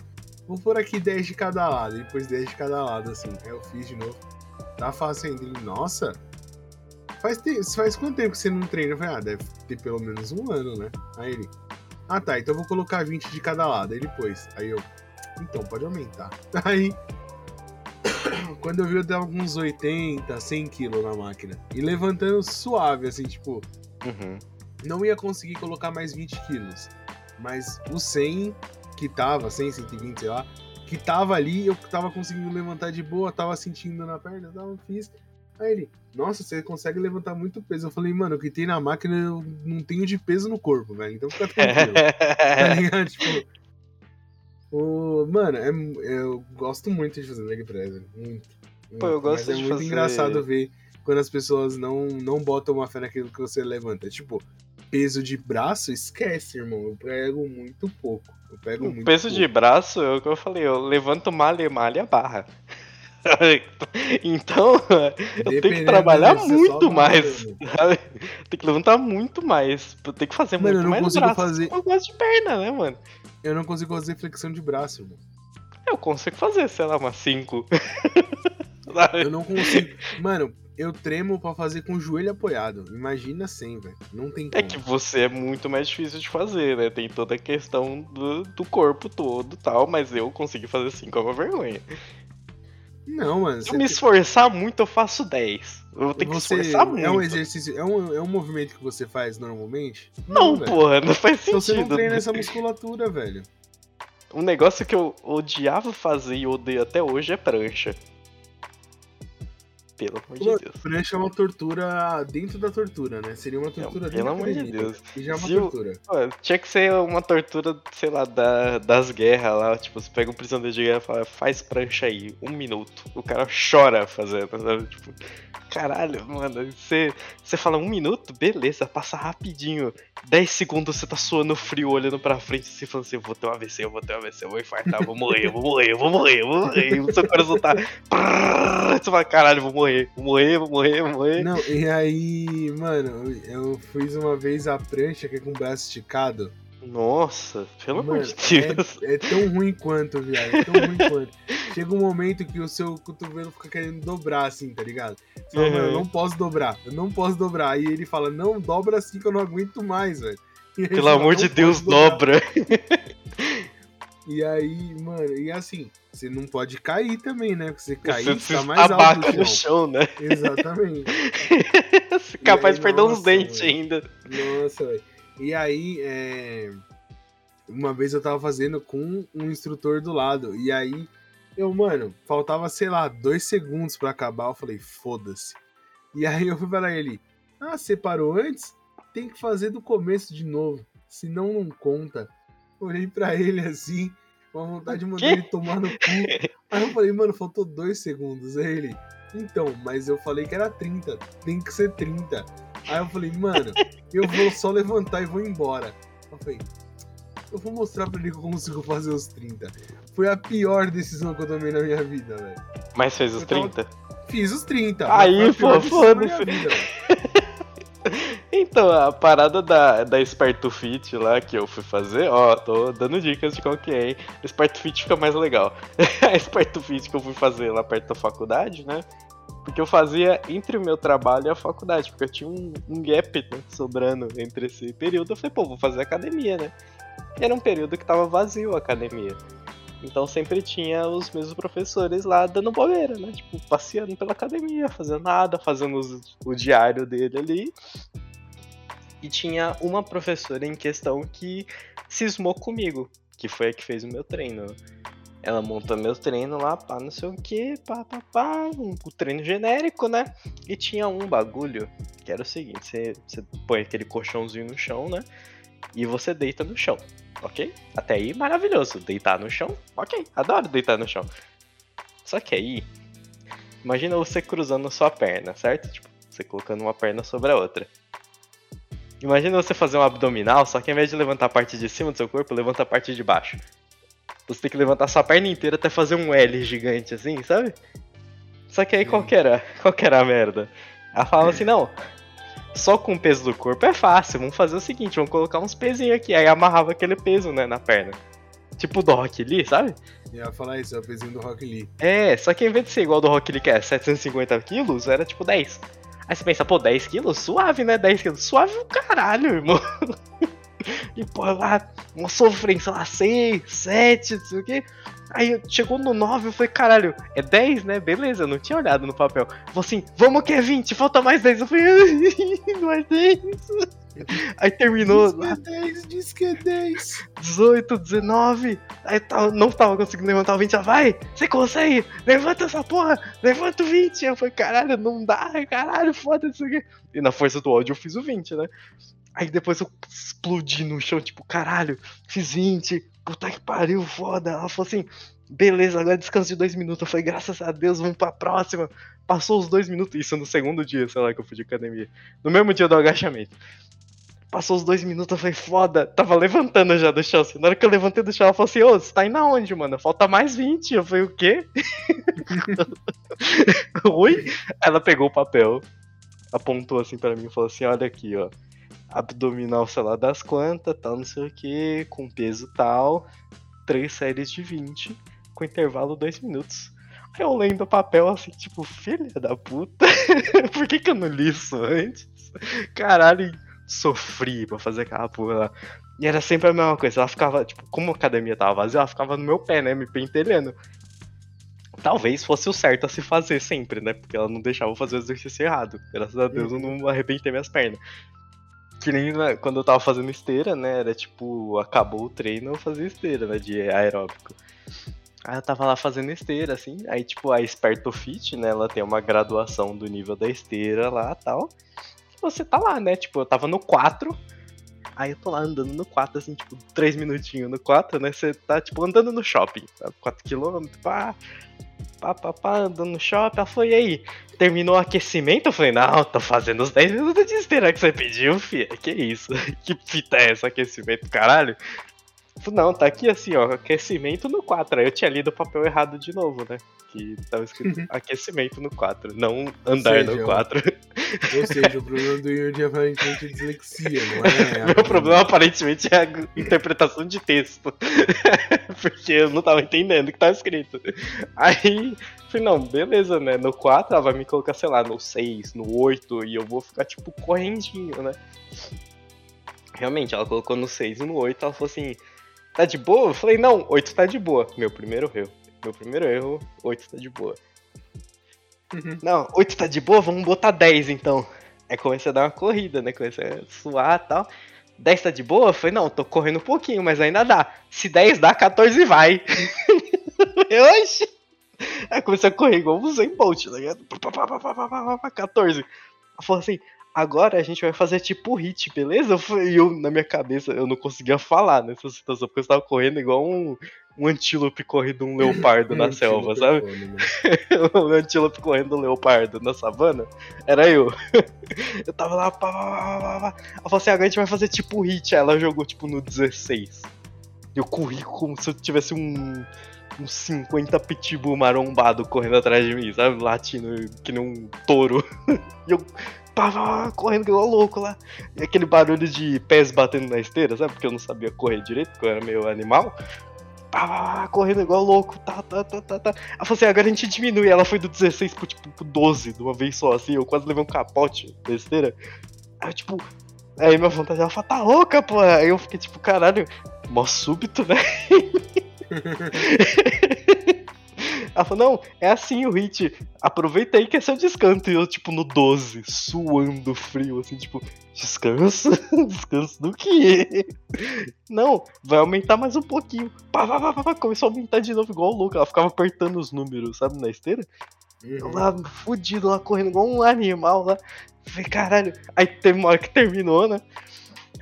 Vou por aqui 10 de cada lado. E depois 10 de cada lado, assim. Aí eu fiz de novo. Tá fácil ainda. Ele, nossa, faz, te... faz quanto tempo que você não treina? Eu falei, ah, deve ter pelo menos um ano, né? Aí ele, ah tá, então eu vou colocar 20 de cada lado. Aí depois, aí eu, então pode aumentar. <laughs> Aí <coughs> quando eu vi, eu com uns 80, 100 quilos na máquina. E levantando suave, assim, tipo. Uhum. Não ia conseguir colocar mais 20 quilos. Mas o 100 que tava, 100, 120, sei lá, que tava ali, eu tava conseguindo levantar de boa, tava sentindo na perna, tava, fiz. Aí ele, nossa, você consegue levantar muito peso. Eu falei, mano, o que tem na máquina eu não tenho de peso no corpo, velho. Então fica tranquilo. <laughs> tá ligado? Tipo, o, mano, é, eu gosto muito de fazer leg press, muito. Pô, eu gosto Mas é muito fazer... engraçado ver quando as pessoas não, não botam uma fé naquilo que você levanta. Tipo, peso de braço, esquece, irmão. Eu pego muito pouco. Eu pego muito peso pouco. de braço, é o que eu falei, eu levanto malha, malha, barra. <laughs> então, eu tenho que trabalhar muito mais. Tem que levantar muito mais. Tem que fazer mano, muito mais braço. Fazer... Eu gosto de perna, né, mano? Eu não consigo fazer flexão de braço, irmão. Eu consigo fazer, sei lá, umas 5. <laughs> eu não consigo. Mano, eu tremo para fazer com o joelho apoiado. Imagina sem, velho. Não tem é como. É que você é muito mais difícil de fazer, né? Tem toda a questão do, do corpo todo tal, mas eu consigo fazer 5 é uma vergonha. Não, mano. Se eu me esforçar muito, eu faço 10. Eu vou ter você, que esforçar muito. É um exercício, é um, é um movimento que você faz normalmente? Não, não porra, não faz sentido. Então você não treina essa musculatura, velho. Um negócio que eu odiava fazer e odeio até hoje é prancha. Pelo amor de Deus. Prancha é uma tortura dentro da tortura, né? Seria uma tortura Pelo amor de Deus. E já é uma Se tortura. Eu, tinha que ser uma tortura, sei lá, da, das guerras lá. Tipo, você pega um prisioneiro de guerra e fala, faz prancha aí, um minuto. O cara chora fazendo, sabe? Tipo, caralho, mano. Você, você fala um minuto, beleza, passa rapidinho. 10 segundos você tá suando frio, olhando pra frente, você falando assim, eu vou ter um AVC, eu vou ter um AVC, eu vou infartar, eu vou morrer, eu vou morrer, eu vou morrer, eu vou morrer. O seu coração tá. <laughs> Você fala, caralho, vou morrer, vou morrer, vou morrer, vou morrer. Não, e aí, mano, eu fiz uma vez a prancha que é com o braço esticado. Nossa, pelo amor de Deus. É, é, tão ruim quanto, viado. É tão ruim quanto. <laughs> Chega um momento que o seu cotovelo fica querendo dobrar, assim, tá ligado? Você fala, uhum. mano, eu não posso dobrar, eu não posso dobrar. Aí ele fala, não, dobra assim que eu não aguento mais, velho. Pelo amor de Deus, dobra. <laughs> E aí, mano, e assim, você não pode cair também, né? Porque você cair, você tá mais alto no chão, né? Exatamente. você <laughs> é capaz aí, de perder nossa, uns dentes véio. ainda. Nossa, velho. E aí, é... uma vez eu tava fazendo com um instrutor do lado, e aí eu, mano, faltava, sei lá, dois segundos para acabar, eu falei, foda-se. E aí eu fui para ele, ah, você parou antes? Tem que fazer do começo de novo, senão não conta. Olhei pra ele assim, com a vontade de mandar ele tomar no cu. <laughs> Aí eu falei, mano, faltou dois segundos. Aí ele, então, mas eu falei que era 30, tem que ser 30. Aí eu falei, mano, eu vou só levantar e vou embora. Eu falei, eu vou mostrar pra ele que eu consigo fazer os 30. Foi a pior decisão que eu tomei na minha vida, velho. Mas fez os eu 30? Tava... Fiz os 30. Aí, pô, foda-se. <laughs> Então, a parada da, da Sparto Fit lá que eu fui fazer, ó, tô dando dicas de qual que é, hein? Sparto Fit fica mais legal. <laughs> a Sparto Fit que eu fui fazer lá perto da faculdade, né? Porque eu fazia entre o meu trabalho e a faculdade, porque eu tinha um, um gap né, sobrando entre esse período. Eu falei, pô, vou fazer academia, né? E era um período que tava vazio a academia. Então sempre tinha os mesmos professores lá dando bobeira, né? Tipo, passeando pela academia, fazendo nada, fazendo os, o diário dele ali. E tinha uma professora em questão que cismou comigo, que foi a que fez o meu treino. Ela montou meu treino lá, pá, não sei o que, pá, pá, pá, um, o treino genérico, né? E tinha um bagulho que era o seguinte: você, você põe aquele colchãozinho no chão, né? E você deita no chão, ok? Até aí, maravilhoso. Deitar no chão, ok. Adoro deitar no chão. Só que aí, imagina você cruzando sua perna, certo? Tipo, você colocando uma perna sobre a outra. Imagina você fazer um abdominal, só que ao invés de levantar a parte de cima do seu corpo, levanta a parte de baixo. Você tem que levantar sua perna inteira até fazer um L gigante assim, sabe? Só que aí qual que era, <laughs> qual que era a merda? Ela falava assim, não, só com o peso do corpo é fácil, vamos fazer o seguinte, vamos colocar uns pezinhos aqui. Aí amarrava aquele peso, né, na perna. Tipo do Rock Lee, sabe? Ia falar isso, é o pezinho do Rock Lee. É, só que em vez de ser igual do Rock Lee, que é 750 quilos, era tipo 10. Aí você pensa, pô, 10 quilos? Suave, né? 10 quilos. Suave o caralho, irmão. <laughs> E, pô, lá, uma sofrência lá, 6, 7, não sei o quê. Aí chegou no 9, eu falei, caralho, é 10, né? Beleza, eu não tinha olhado no papel. Falei assim, vamos que é 20, falta mais 10. Eu falei, <laughs> não é 10. <laughs> Aí terminou. Diz que é 10, diz que é 10. 18, 19. Aí não tava conseguindo levantar o 20. Já vai, você consegue, levanta essa porra, levanta o 20. Eu falei, caralho, não dá, caralho, foda-se. E na força do ódio eu fiz o 20, né? Aí depois eu explodi no chão, tipo, caralho, fiz 20, puta que pariu, foda. Ela falou assim, beleza, agora descanso de dois minutos. Eu falei, graças a Deus, vamos pra próxima. Passou os dois minutos, isso no segundo dia, sei lá, que eu fui de academia. No mesmo dia do agachamento. Passou os dois minutos, eu falei, foda, tava levantando já do chão. Assim. Na hora que eu levantei do chão, ela falou assim, ô, você tá indo aonde, mano? Falta mais 20. Eu falei, o quê? <laughs> Oi? Ela pegou o papel, apontou assim para mim e falou assim, olha aqui, ó abdominal, sei lá das quantas, tal, não sei o que, com peso tal, três séries de 20, com intervalo 2 minutos. Eu lendo o papel assim, tipo, filha da puta, <laughs> por que, que eu não li isso antes? Caralho, sofri pra fazer aquela porra lá. E era sempre a mesma coisa, ela ficava, tipo, como a academia tava vazia, ela ficava no meu pé, né, me pentelhando. Talvez fosse o certo a se fazer sempre, né? Porque ela não deixava eu fazer o exercício errado. Graças a Deus eu não arrebentei minhas pernas. Que nem né, quando eu tava fazendo esteira, né? Era tipo, acabou o treino, eu fazia esteira, né? De aeróbico. Aí eu tava lá fazendo esteira, assim. Aí, tipo, a Esperto Fit, né? Ela tem uma graduação do nível da esteira lá tal. Você tá lá, né? Tipo, eu tava no 4. Aí eu tô lá andando no 4, assim, tipo, 3 minutinhos no 4, né? Você tá, tipo, andando no shopping. 4km, pá pá, pá, pá, andando no shopping. Ela falou, e aí? Terminou o aquecimento? Eu falei, não, tô fazendo os 10 minutos de esteira que você pediu, filha. Que isso? <laughs> Que fita é essa, aquecimento, caralho? Não, tá aqui assim, ó, aquecimento no 4. Aí eu tinha lido o papel errado de novo, né? Que tava escrito <laughs> aquecimento no 4, não andar seja, no 4. Ou seja, o <laughs> problema do Yuri é aparentemente dislexia, não é? <laughs> Meu problema aparentemente é a interpretação de texto. Porque eu não tava entendendo o que tava escrito. Aí, falei, não, beleza, né? No 4 ela vai me colocar, sei lá, no 6, no 8, e eu vou ficar, tipo, correndinho, né? Realmente, ela colocou no 6 e no 8, ela falou assim, tá de boa? Eu falei, não, 8 tá de boa. Meu primeiro erro. Meu primeiro erro, 8 tá de boa. Uhum. Não, 8 tá de boa, vamos botar 10 então. Aí comecei a dar uma corrida, né? Comecei a suar e tal. 10 tá de boa? Eu falei, não, tô correndo um pouquinho, mas ainda dá. Se 10 dá, 14 vai. <laughs> Oxi! Aí comecei a correr igual o Zen Bolt, tá ligado? 14. Ela falou assim, agora a gente vai fazer tipo hit, beleza? E eu, na minha cabeça, eu não conseguia falar nessa situação, porque eu estava correndo igual um, um antílope correndo um leopardo na <laughs> selva, sabe? <laughs> um antílope correndo um leopardo na savana. Era eu. <laughs> eu tava lá, pá, pá, pá, pá. Ela falou assim, agora a gente vai fazer tipo hit. Aí ela jogou tipo no 16. Eu corri como se eu tivesse um uns 50 pitbull marombado correndo atrás de mim, sabe? Latindo que nem um touro. e eu pá, correndo igual louco lá. E aquele barulho de pés batendo na esteira, sabe? Porque eu não sabia correr direito, porque eu era meio animal. Pá, pá, correndo igual louco, tá, tá, tá, tá, tá. Ela falou assim, agora a gente diminui. Ela foi do 16 pro, tipo, pro 12 de uma vez só, assim. Eu quase levei um capote da esteira. Aí, tipo, aí minha vontade, ela falou, tá louca, pô. Aí eu fiquei tipo, caralho, mó súbito, né? <laughs> Ela falou, não, é assim o hit. Aproveita aí que é seu descanso. E eu, tipo, no 12, suando frio, assim, tipo, descanso? <laughs> descanso do quê? Não, vai aumentar mais um pouquinho. Pá, pá, pá, pá, começou a aumentar de novo, igual louco. Ela ficava apertando os números, sabe, na esteira. Uhum. Lá, fudido, lá, correndo igual um animal lá. Falei, caralho. Aí teve uma hora que terminou, né?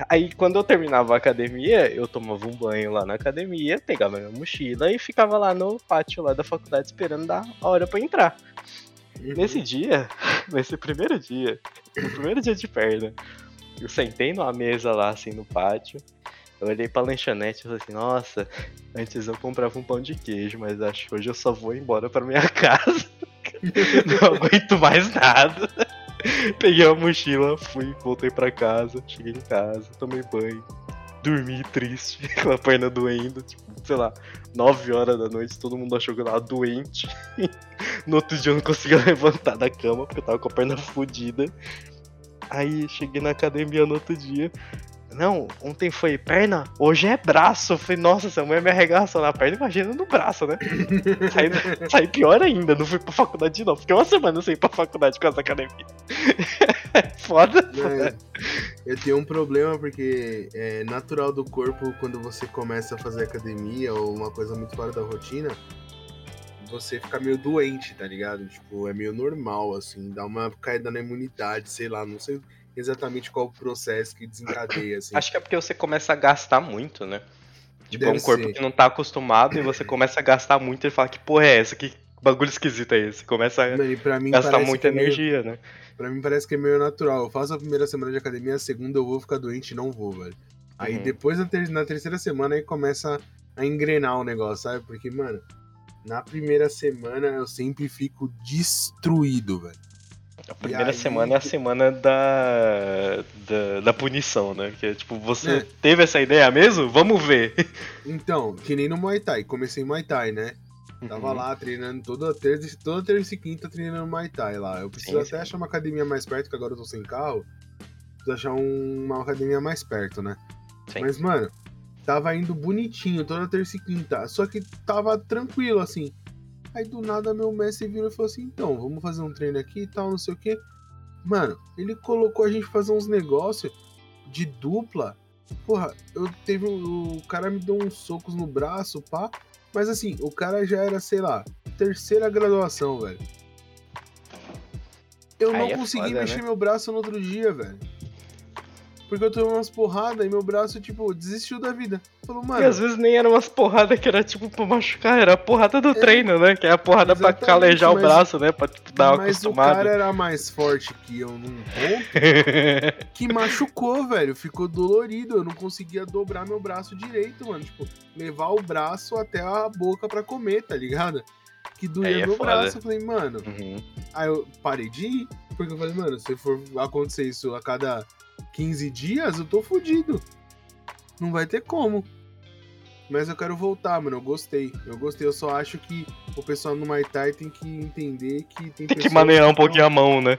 Aí quando eu terminava a academia, eu tomava um banho lá na academia, pegava minha mochila e ficava lá no pátio lá da faculdade esperando dar a hora para entrar. Uhum. Nesse dia, <laughs> nesse primeiro dia, no primeiro dia de perna, eu sentei numa mesa lá assim no pátio. Eu olhei pra lanchonete e falei assim, nossa, antes eu comprava um pão de queijo, mas acho que hoje eu só vou embora pra minha <laughs> casa. Não aguento mais nada. <laughs> Peguei a mochila, fui, voltei pra casa, cheguei em casa, tomei banho, dormi triste, <laughs> com a perna doendo, tipo, sei lá, 9 horas da noite, todo mundo achou que eu tava doente. <laughs> no outro dia eu não conseguia levantar da cama, porque eu tava com a perna fodida. Aí cheguei na academia no outro dia, não, ontem foi perna, hoje é braço. Eu falei, nossa, essa mulher me arregaçou na perna, imagina no braço, né? <laughs> saí, saí pior ainda, não fui pra faculdade de novo. Fiquei uma semana sem ir pra faculdade com essa academia. <laughs> foda, é, Eu tenho um problema porque é natural do corpo quando você começa a fazer academia ou uma coisa muito fora da rotina, você fica meio doente, tá ligado? Tipo, é meio normal, assim, dá uma caída na imunidade, sei lá, não sei exatamente qual o processo que desencadeia, assim. Acho que é porque você começa a gastar muito, né? Tipo, Deve é um corpo ser. que não tá acostumado e você <clears throat> começa a gastar muito e fala que porra é essa? Que bagulho esquisito é esse? Começa a gastar muita é energia, meio, né? Pra mim parece que é meio natural. Eu faço a primeira semana de academia, a segunda eu vou ficar doente e não vou, velho. Aí uhum. depois na, ter na terceira semana aí começa a engrenar o negócio, sabe? Porque, mano, na primeira semana eu sempre fico destruído, velho. A primeira aí... semana é a semana da, da, da, punição, né? Que é tipo, você é. teve essa ideia mesmo? Vamos ver. <laughs> Então, que nem no Muay Thai. Comecei Muay Thai, né? Uhum. Tava lá treinando toda terça, toda terça e quinta treinando Muay Thai lá. Eu preciso sim, até sim. achar uma academia mais perto, que agora eu tô sem carro. Preciso achar um, uma academia mais perto, né? Sim. Mas, mano, tava indo bonitinho toda terça e quinta. Só que tava tranquilo, assim. Aí do nada meu mestre virou e falou assim: então, vamos fazer um treino aqui e tal, não sei o que. Mano, ele colocou a gente fazer uns negócios de dupla. Porra, eu teve. O cara me deu uns socos no braço, pá. Mas assim, o cara já era, sei lá, terceira graduação, velho. Eu não é consegui foda, mexer né? meu braço no outro dia, velho. Porque eu tomei umas porradas e meu braço, tipo, desistiu da vida. Falou, mano. E às vezes nem eram umas porradas que era tipo pra machucar, era a porrada do é, treino, né? Que é a porrada pra calejar mas, o braço, né? Pra tipo, dar uma acostumada. Mas o cara era mais forte que eu num ponto <laughs> que machucou, velho. Ficou dolorido. Eu não conseguia dobrar meu braço direito, mano. Tipo, levar o braço até a boca pra comer, tá ligado? Que doía é meu foda. braço. Eu falei, mano. Uhum. Aí eu parei de ir Porque eu falei, mano, se for acontecer isso a cada 15 dias, eu tô fudido. Não vai ter como. Mas eu quero voltar, mano. Eu gostei. Eu gostei. Eu só acho que o pessoal no Muay Thai tem que entender que tem, tem que maneirar um pouquinho a mão, né?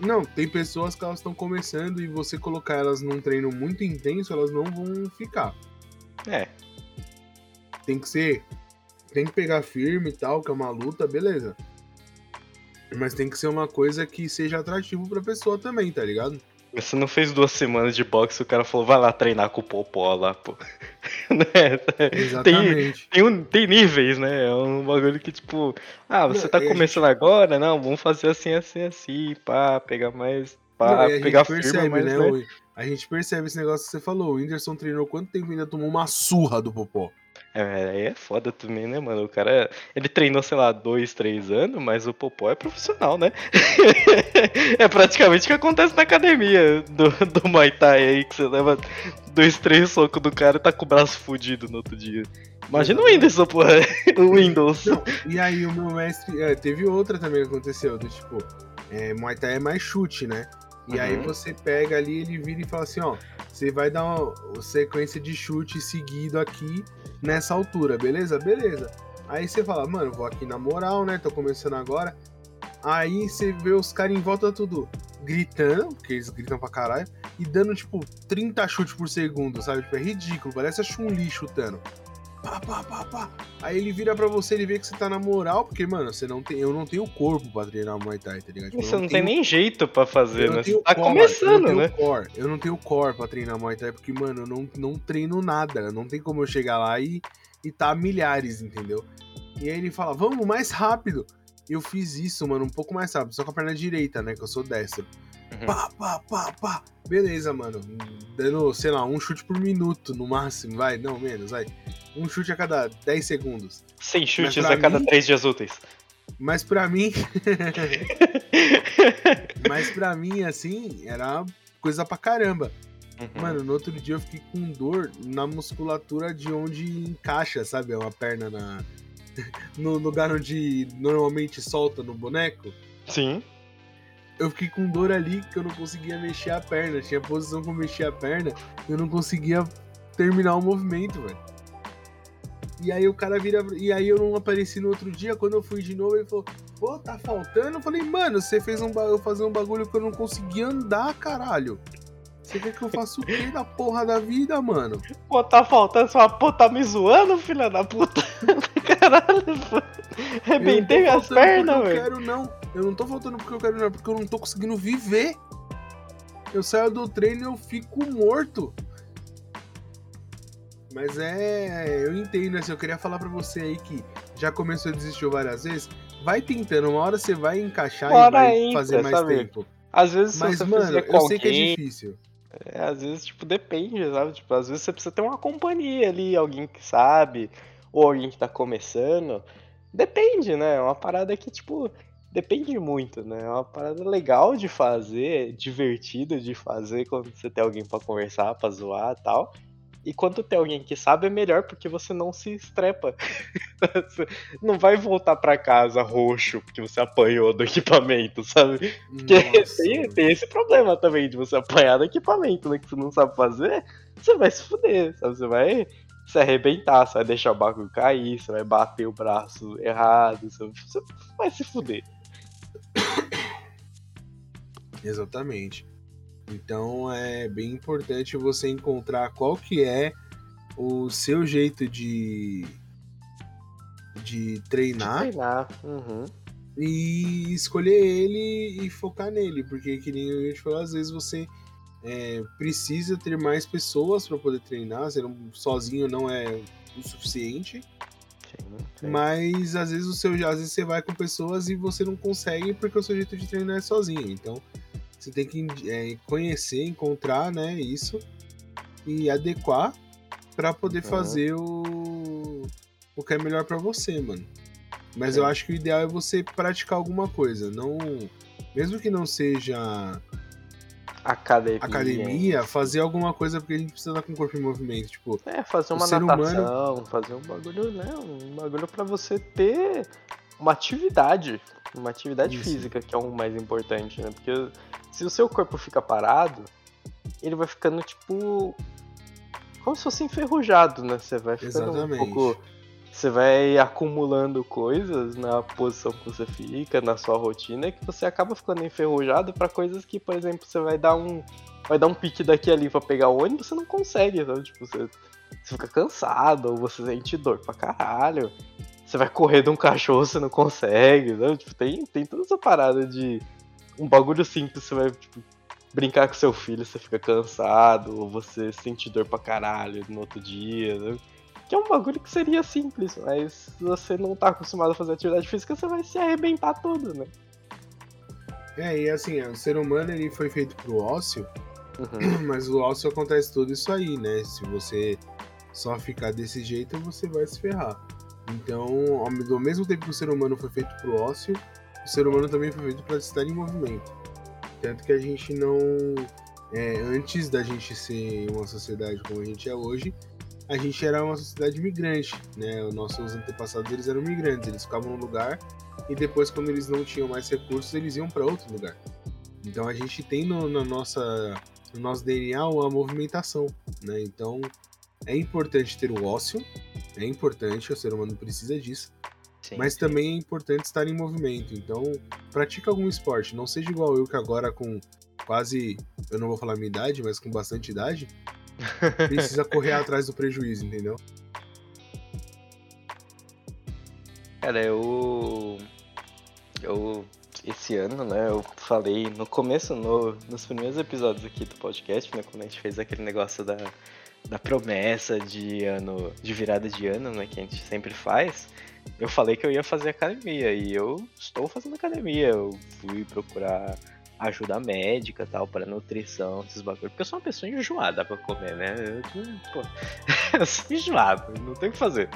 Não, tem pessoas que elas estão começando e você colocar elas num treino muito intenso, elas não vão ficar. É. Tem que ser. Tem que pegar firme e tal, que é uma luta, beleza. Mas tem que ser uma coisa que seja atrativo pra pessoa também, tá ligado? Você não fez duas semanas de boxe, o cara falou, vai lá treinar com o Popó lá, pô. <laughs> né? Exatamente. Tem, tem, um, tem, níveis, né? É um bagulho que, tipo, ah, você não, tá começando gente... agora? Não, vamos fazer assim, assim, assim, pá, pegar mais. Pá, não, pegar percebe, firma, mas, né? né? A gente percebe esse negócio que você falou. O Whindersson treinou quanto tempo ainda tomou uma surra do Popó? É, aí é foda também, né, mano? O cara, ele treinou, sei lá, dois, três anos, mas o Popó é profissional, né? <laughs> é praticamente o que acontece na academia do, do Muay Thai aí, que você leva dois, três socos do cara e tá com o braço fudido no outro dia. Imagina o Whindersson, porra. <laughs> o Windows. Não, e aí o meu mestre. É, teve outra também que aconteceu, do tipo, é, Muay Thai é mais chute, né? E uhum. aí você pega ali, ele vira e fala assim, ó, você vai dar uma sequência de chute seguido aqui nessa altura, beleza? Beleza. Aí você fala, mano, vou aqui na moral, né? Tô começando agora. Aí você vê os caras em volta tudo gritando, porque eles gritam pra caralho, e dando tipo 30 chutes por segundo, sabe? Tipo, é ridículo, parece a Chun-Li chutando. Pá, pá, pá, pá. Aí ele vira pra você, ele vê que você tá na moral, porque, mano, você não tem, eu não tenho corpo pra treinar Muay Thai, tá ligado? Tipo, você não, não tem nem jeito pra fazer, né? Você tá core, começando, eu né? Core, eu não tenho core pra treinar Muay Thai, porque, mano, eu não, não treino nada. Não tem como eu chegar lá e, e tá milhares, entendeu? E aí ele fala, vamos mais rápido. Eu fiz isso, mano, um pouco mais rápido, só com a perna direita, né? Que eu sou destro. Uhum. Pá, pá, pá, pá. Beleza, mano. Dando, sei lá, um chute por minuto no máximo, vai. Não, menos, vai. Um chute a cada 10 segundos. 100 chutes a cada mim, 3 dias úteis. Mas pra mim. <laughs> mas pra mim, assim, era coisa pra caramba. Uhum. Mano, no outro dia eu fiquei com dor na musculatura de onde encaixa, sabe? Uma perna na. <laughs> no lugar onde normalmente solta no boneco. Sim eu fiquei com dor ali que eu não conseguia mexer a perna. Tinha posição pra mexer a perna, eu não conseguia terminar o movimento, velho. E aí o cara vira. E aí eu não apareci no outro dia. Quando eu fui de novo, ele falou: Pô, tá faltando? Eu falei, mano, você fez um eu fazer um bagulho que eu não conseguia andar, caralho. Você quer que eu faça o quê da porra da vida, mano? Pô, tá faltando só pô, tá me zoando, filha da puta. <laughs> Caralho. Arrebentei minhas pernas, velho. Eu quero não. Eu não tô faltando porque eu quero, não, porque eu não tô conseguindo viver. Eu saio do treino e eu fico morto. Mas é. Eu entendo, assim, eu queria falar para você aí que já começou a desistir várias vezes. Vai tentando, uma hora você vai encaixar e vai entra, fazer mais sabe? tempo. Às vezes Mas, você mano, eu sei que é difícil. É, às vezes, tipo, depende, sabe? Tipo, às vezes você precisa ter uma companhia ali, alguém que sabe, ou alguém que tá começando. Depende, né? É uma parada que, tipo, depende muito, né? É uma parada legal de fazer, divertida de fazer quando você tem alguém para conversar, pra zoar e tal. E quando tem alguém que sabe, é melhor porque você não se estrepa. você <laughs> não vai voltar para casa roxo porque você apanhou do equipamento, sabe? Porque tem, tem, esse problema também de você apanhar do equipamento, né? Que você não sabe fazer, você vai se fuder, sabe? Você vai se arrebentar, você vai deixar o bagulho cair, você vai bater o braço errado, você vai se fuder. <coughs> Exatamente. Então é bem importante você encontrar qual que é o seu jeito de de treinar, de treinar. Uhum. e escolher ele e focar nele, porque que nem a gente falou, às vezes você é, precisa ter mais pessoas para poder treinar, você não, sozinho não é o suficiente. Mas às vezes o seu às vezes você vai com pessoas e você não consegue porque o seu jeito de treinar é sozinho. Então você tem que é, conhecer, encontrar, né, isso e adequar para poder uhum. fazer o o que é melhor para você, mano. Mas é. eu acho que o ideal é você praticar alguma coisa, não mesmo que não seja academia, academia fazer alguma coisa porque a gente precisa estar com o corpo em movimento, tipo, é, fazer uma natação, humano... fazer um bagulho, né, um bagulho para você ter uma atividade, Uma atividade Isso. física que é o mais importante, né? Porque se o seu corpo fica parado, ele vai ficando tipo. Como se fosse enferrujado, né? Você vai ficando Exatamente. um pouco. Você vai acumulando coisas na posição que você fica, na sua rotina, que você acaba ficando enferrujado para coisas que, por exemplo, você vai dar um. Vai dar um pique daqui ali para pegar o ônibus, você não consegue, sabe? Tipo, você, você fica cansado, ou você sente dor pra caralho. Você vai correr de um cachorro, você não consegue, sabe? Tipo, tem, tem toda essa parada de um bagulho simples, você vai tipo, brincar com seu filho, você fica cansado, ou você sente dor pra caralho no outro dia, né? Que é um bagulho que seria simples, mas se você não tá acostumado a fazer atividade física, você vai se arrebentar todo, né? É, e assim, o ser humano ele foi feito pro ócio, uhum. <clears throat> mas o ócio acontece tudo isso aí, né? Se você só ficar desse jeito, você vai se ferrar. Então, ao mesmo tempo que o ser humano foi feito pro ócio, o ser humano também foi feito para estar em movimento. Tanto que a gente não. É, antes da gente ser uma sociedade como a gente é hoje, a gente era uma sociedade migrante, né? Os nossos antepassados eles eram migrantes, eles ficavam num lugar e depois, quando eles não tinham mais recursos, eles iam para outro lugar. Então a gente tem no, na nossa, no nosso DNA uma movimentação, né? Então é importante ter o ócio, é importante, o ser humano precisa disso, Sim, mas sim. também é importante estar em movimento. Então, pratica algum esporte. Não seja igual eu que agora com quase, eu não vou falar minha idade, mas com bastante idade, precisa correr atrás do prejuízo, entendeu? Cara, eu. Eu. Esse ano, né, eu falei no começo, no, nos primeiros episódios aqui do podcast, né, quando a gente fez aquele negócio da, da promessa de ano, de virada de ano, né, que a gente sempre faz eu falei que eu ia fazer academia e eu estou fazendo academia. Eu fui procurar ajuda médica tal, para nutrição, esses bagulho. Porque eu sou uma pessoa enjoada pra comer, né? Eu, pô, <laughs> eu sou enjoado, não tem o que fazer.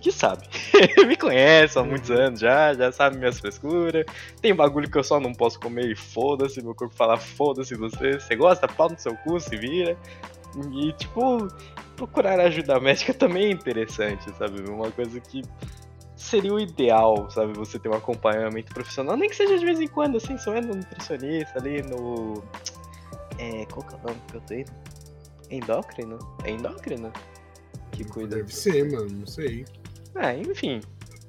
Que sabe? <laughs> Me conhece há muitos uhum. anos já, já sabe minhas frescuras. Tem bagulho que eu só não posso comer e foda-se, meu corpo fala foda-se você. Você gosta? Pau no seu cu, se vira. E, tipo, procurar ajuda médica também é interessante, sabe? Uma coisa que seria o ideal, sabe? Você ter um acompanhamento profissional, nem que seja de vez em quando, assim, só é no nutricionista ali, no. É, qual que é o nome que eu tô indo? Endócrino? É endócrino? Que cuida. Deve ser, mano, não sei. Ah, enfim.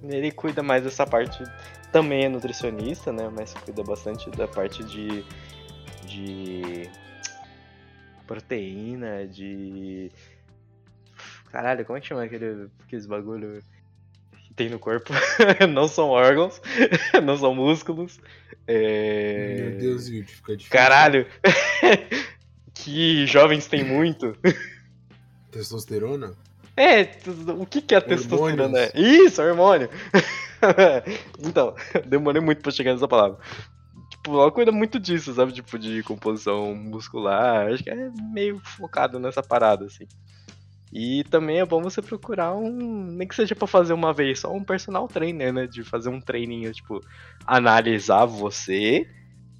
Ele cuida mais dessa parte. Também é nutricionista, né? Mas cuida bastante da parte de. de. proteína, de. Caralho, como é que chama aquele, aqueles bagulho? Tem no corpo. <laughs> não são órgãos, <laughs> não são músculos. É... Meu Deus, Yuri, fica difícil. Caralho! <laughs> que jovens têm muito. Testosterona? É, o que, que é a testosterona? É? Isso, hormônio! então, demorei muito pra chegar nessa palavra. Tipo, ela cuida muito disso, sabe? Tipo, de composição muscular. Acho que é meio focado nessa parada, assim. E também é bom você procurar um, nem que seja para fazer uma vez, só um personal trainer, né? De fazer um treininho, tipo, analisar você,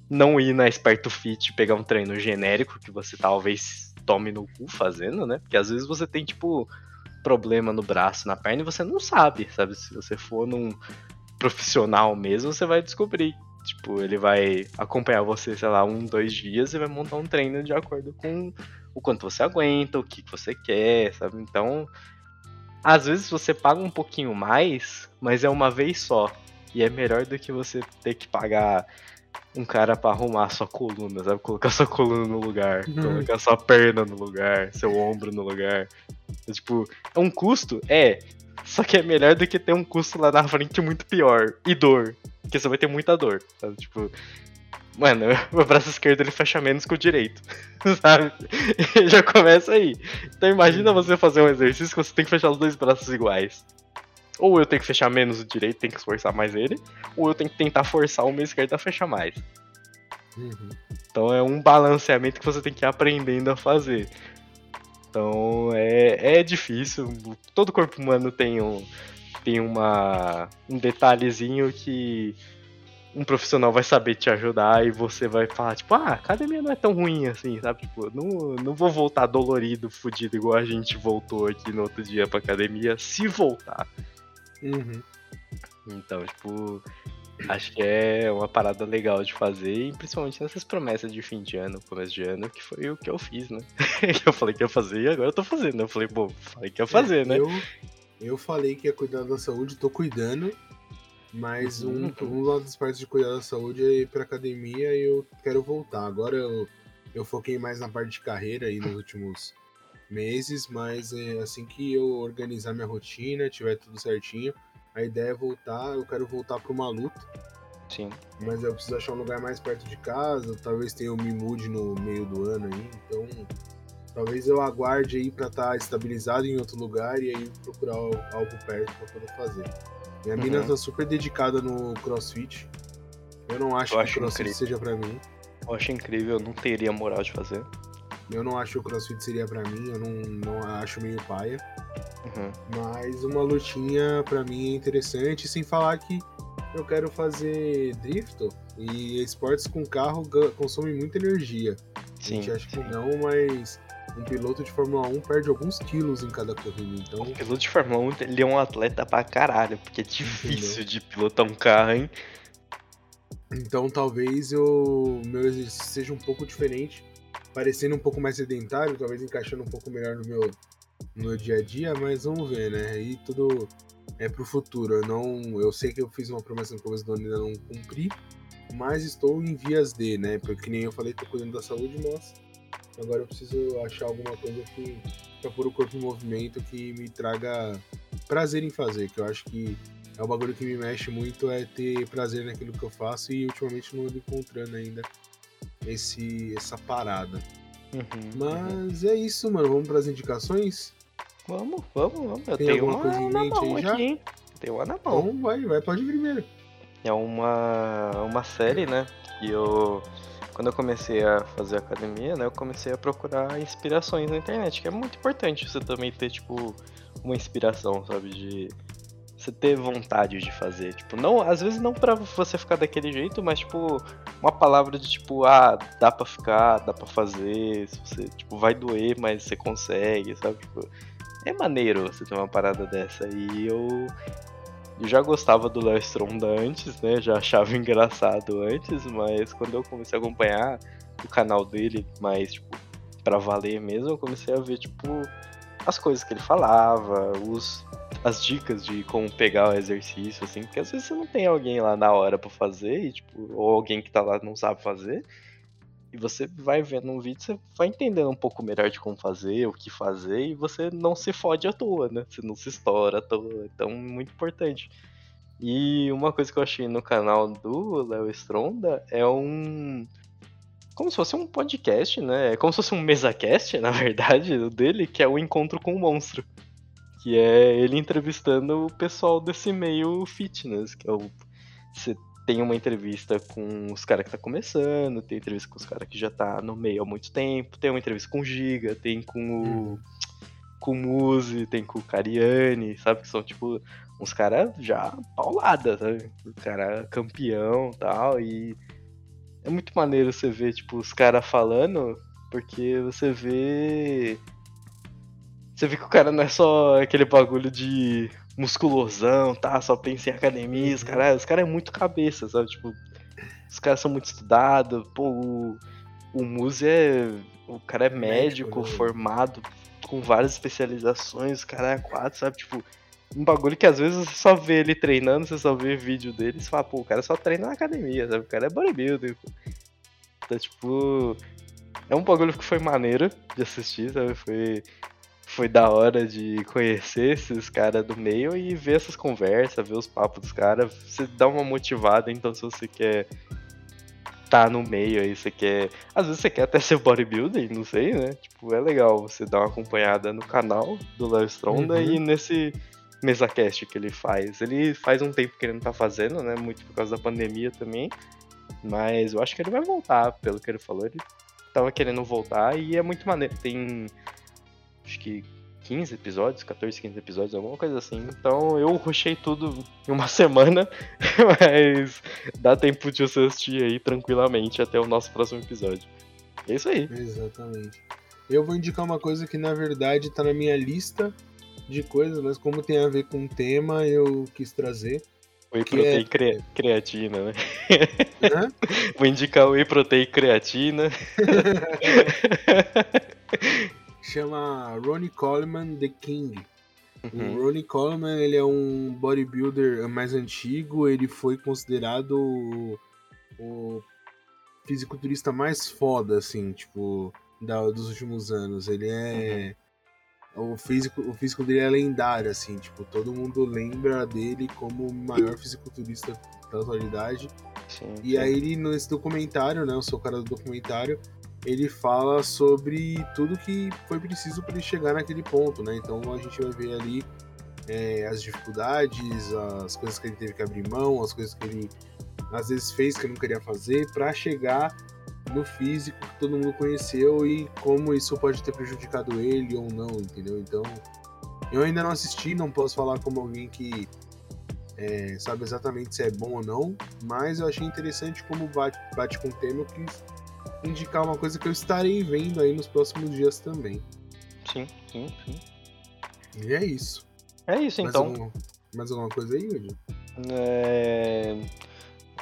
não ir na Esperto Fit pegar um treino genérico que você talvez tome no cu fazendo, né? Porque às vezes você tem, tipo, problema no braço, na perna e você não sabe, sabe? Se você for num profissional mesmo, você vai descobrir. Tipo, ele vai acompanhar você, sei lá, um, dois dias e vai montar um treino de acordo com o quanto você aguenta, o que você quer, sabe? Então, às vezes você paga um pouquinho mais, mas é uma vez só. E é melhor do que você ter que pagar um cara para arrumar a sua coluna, sabe? Colocar sua coluna no lugar, uhum. colocar sua perna no lugar, seu ombro no lugar. É, tipo, é um custo? É. Só que é melhor do que ter um custo lá na frente muito pior. E dor. Porque você vai ter muita dor. Sabe? Tipo, Mano, <laughs> o braço esquerdo ele fecha menos que o direito, <laughs> sabe? <laughs> Já começa aí. Então imagina você fazer um exercício que você tem que fechar os dois braços iguais. Ou eu tenho que fechar menos o direito, tenho que esforçar mais ele, ou eu tenho que tentar forçar o meu esquerdo a fechar mais. Uhum. Então é um balanceamento que você tem que ir aprendendo a fazer. Então é, é difícil. Todo corpo humano tem um, tem uma, um detalhezinho que um profissional vai saber te ajudar e você vai falar, tipo, ah, a academia não é tão ruim assim, sabe? Tipo, não, não vou voltar dolorido, fudido, igual a gente voltou aqui no outro dia pra academia, se voltar. Uhum. Então, tipo, Acho que é uma parada legal de fazer, e principalmente nessas promessas de fim de ano, começo de ano, que foi o que eu fiz, né? <laughs> eu falei que ia fazer e agora eu tô fazendo. Eu falei, pô, falei que ia fazer, né? Eu, eu falei que ia cuidar da saúde, tô cuidando. Mas um, uhum. uma das partes de cuidar da saúde é ir pra academia e eu quero voltar. Agora eu, eu foquei mais na parte de carreira aí nos últimos meses, mas é assim que eu organizar minha rotina, tiver tudo certinho, a ideia é voltar. Eu quero voltar pra uma luta. Sim. Mas eu preciso achar um lugar mais perto de casa. Talvez tenha o um Mimude no meio do ano aí. Então, talvez eu aguarde aí pra estar tá estabilizado em outro lugar e aí procurar algo perto pra poder fazer. Minha uhum. mina tá super dedicada no crossfit. Eu não acho eu que o crossfit incrível. seja pra mim. Eu acho incrível, eu não teria moral de fazer. Eu não acho que o crossfit seria pra mim, eu não, não acho meio paia. Uhum. Mas uma lutinha pra mim é interessante, sem falar que eu quero fazer drift e esportes com carro consomem muita energia. Sim, a gente acha sim. que não, mas um piloto de Fórmula 1 perde alguns quilos em cada corrida, então... O piloto de Fórmula 1, ele é um atleta pra caralho, porque é difícil Entendeu? de pilotar um carro, hein? Então talvez o meu exercício seja um pouco diferente, parecendo um pouco mais sedentário, talvez encaixando um pouco melhor no meu, no dia a dia, mas vamos ver, né? Aí tudo é pro futuro. Eu não, eu sei que eu fiz uma promessa no começo do ano e ainda não cumpri, mas estou em vias de, né? Porque nem eu falei, tô cuidando da saúde, mas Agora eu preciso achar alguma coisa que pra pôr o corpo em movimento que me traga prazer em fazer, que eu acho que é o bagulho que me mexe muito é ter prazer naquilo que eu faço e ultimamente não ando encontrando ainda esse essa parada. Uhum, Mas uhum. é isso, mano. Vamos para as indicações? Vamos, vamos, vamos. Eu Tem tenho alguma coisa em mente aí já? Aqui, Tem uma na mão. Então vai, vai, pode vir primeiro. É uma, uma série, né? Que eu quando eu comecei a fazer academia, né, eu comecei a procurar inspirações na internet, que é muito importante você também ter, tipo, uma inspiração, sabe, de você ter vontade de fazer, tipo, não, às vezes não para você ficar daquele jeito, mas tipo, uma palavra de tipo, ah, dá para ficar, dá para fazer, você, tipo, vai doer, mas você consegue, sabe, tipo, é maneiro você ter uma parada dessa e eu eu já gostava do Léo Stronda antes, né? Já achava <laughs> engraçado antes, mas quando eu comecei a acompanhar o canal dele, mais, tipo, pra valer mesmo, eu comecei a ver, tipo, as coisas que ele falava, os, as dicas de como pegar o exercício, assim, porque às vezes você não tem alguém lá na hora para fazer, e, tipo, ou alguém que tá lá não sabe fazer, e você vai vendo um vídeo, você vai entendendo um pouco melhor de como fazer, o que fazer, e você não se fode à toa, né? Você não se estoura à toa. Então, muito importante. E uma coisa que eu achei no canal do Léo Stronda é um. Como se fosse um podcast, né? É como se fosse um mesacast, <laughs> na verdade, dele, que é o Encontro com o Monstro. Que é ele entrevistando o pessoal desse meio fitness, que é o. Você tem uma entrevista com os caras que tá começando, tem entrevista com os caras que já tá no meio há muito tempo, tem uma entrevista com o Giga, tem com o. Uhum. com o Muzi, tem com o Cariani, sabe? Que são tipo uns caras já paulada, sabe? O cara campeão tal. E é muito maneiro você ver, tipo, os caras falando, porque você vê. Você vê que o cara não é só aquele bagulho de musculosão, tá? Só pensa em academia, os caras os cara é muito cabeça, sabe? Tipo, os caras são muito estudados, pô, o, o Muse é. O cara é médico, médico né? formado, com várias especializações, o cara é quatro, sabe? Tipo, um bagulho que às vezes você só vê ele treinando, você só vê vídeo dele e fala, pô, o cara só treina na academia, sabe? O cara é bodybuilder. Então, tipo. É um bagulho que foi maneiro de assistir, sabe? Foi foi da hora de conhecer esses caras do meio e ver essas conversas, ver os papos dos caras. Você dá uma motivada, então se você quer tá no meio aí, você quer. Às vezes você quer até ser bodybuilder, não sei, né? Tipo, é legal você dar uma acompanhada no canal do Léo Stronda uhum. e nesse MesaCast que ele faz. Ele faz um tempo que ele não tá fazendo, né? Muito por causa da pandemia também. Mas eu acho que ele vai voltar, pelo que ele falou. Ele tava querendo voltar e é muito maneiro. Tem acho que 15 episódios, 14, 15 episódios, alguma coisa assim. Então eu rushei tudo em uma <laughs> semana, mas dá tempo de você assistir aí tranquilamente até o nosso próximo episódio. É isso aí. Exatamente. Eu vou indicar uma coisa que na verdade tá na minha lista de coisas, mas como tem a ver com o tema, eu quis trazer. Whey protein é... creatina, né? Hã? <laughs> Vou indicar whey protein creatina. <laughs> Chama Ronnie Coleman The King. Uhum. O Ronnie Coleman ele é um bodybuilder mais antigo, ele foi considerado o, o fisiculturista mais foda, assim, tipo, da, dos últimos anos. Ele é. Uhum o físico, o físico dele é lendário, assim, tipo, todo mundo lembra dele como o maior fisiculturista da atualidade. Sim, e sim. aí ele, nesse documentário, né, eu sou o cara do documentário, ele fala sobre tudo que foi preciso para ele chegar naquele ponto, né? Então a gente vai ver ali é, as dificuldades, as coisas que ele teve que abrir mão, as coisas que ele às vezes fez que não queria fazer para chegar no físico que todo mundo conheceu e como isso pode ter prejudicado ele ou não, entendeu? Então, eu ainda não assisti, não posso falar como alguém que é, sabe exatamente se é bom ou não, mas eu achei interessante como bate, bate com o tema, quis indicar uma coisa que eu estarei vendo aí nos próximos dias também. Sim, sim, sim. E é isso. É isso, mais então. Alguma, mais alguma coisa aí, Yuri? É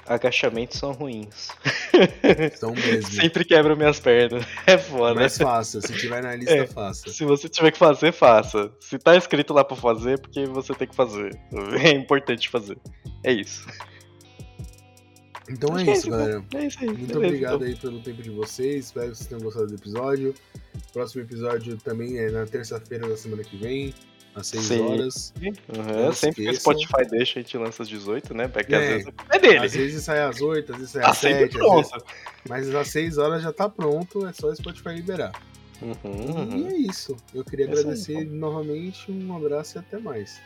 agachamentos são ruins. <laughs> São mesmo. Sempre quebram minhas pernas. É foda. Mas faça. Se tiver na lista, é, faça. Se você tiver que fazer, faça. Se tá escrito lá pra fazer, é porque você tem que fazer. É importante fazer. É isso. Então é, é isso, galera. É isso aí. Muito Beleza, obrigado então. aí pelo tempo de vocês. Espero que vocês tenham gostado do episódio. Próximo episódio também é na terça-feira da semana que vem às 6 Sim. horas. Uhum, sempre que o Spotify deixa, a gente lança às 18, né? Porque é, às vezes é dele. Às vezes sai às 8, às vezes sai às 7. Às vezes... Mas às 6 horas já tá pronto, é só o Spotify liberar. Uhum, e é isso. Eu queria agradecer aí, novamente, um abraço e até mais.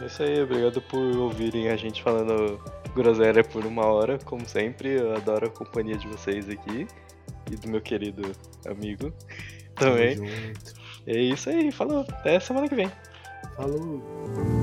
É isso aí, obrigado por ouvirem a gente falando groselha por uma hora, como sempre. Eu adoro a companhia de vocês aqui e do meu querido amigo também. É isso aí, falou. Até semana que vem. Falou!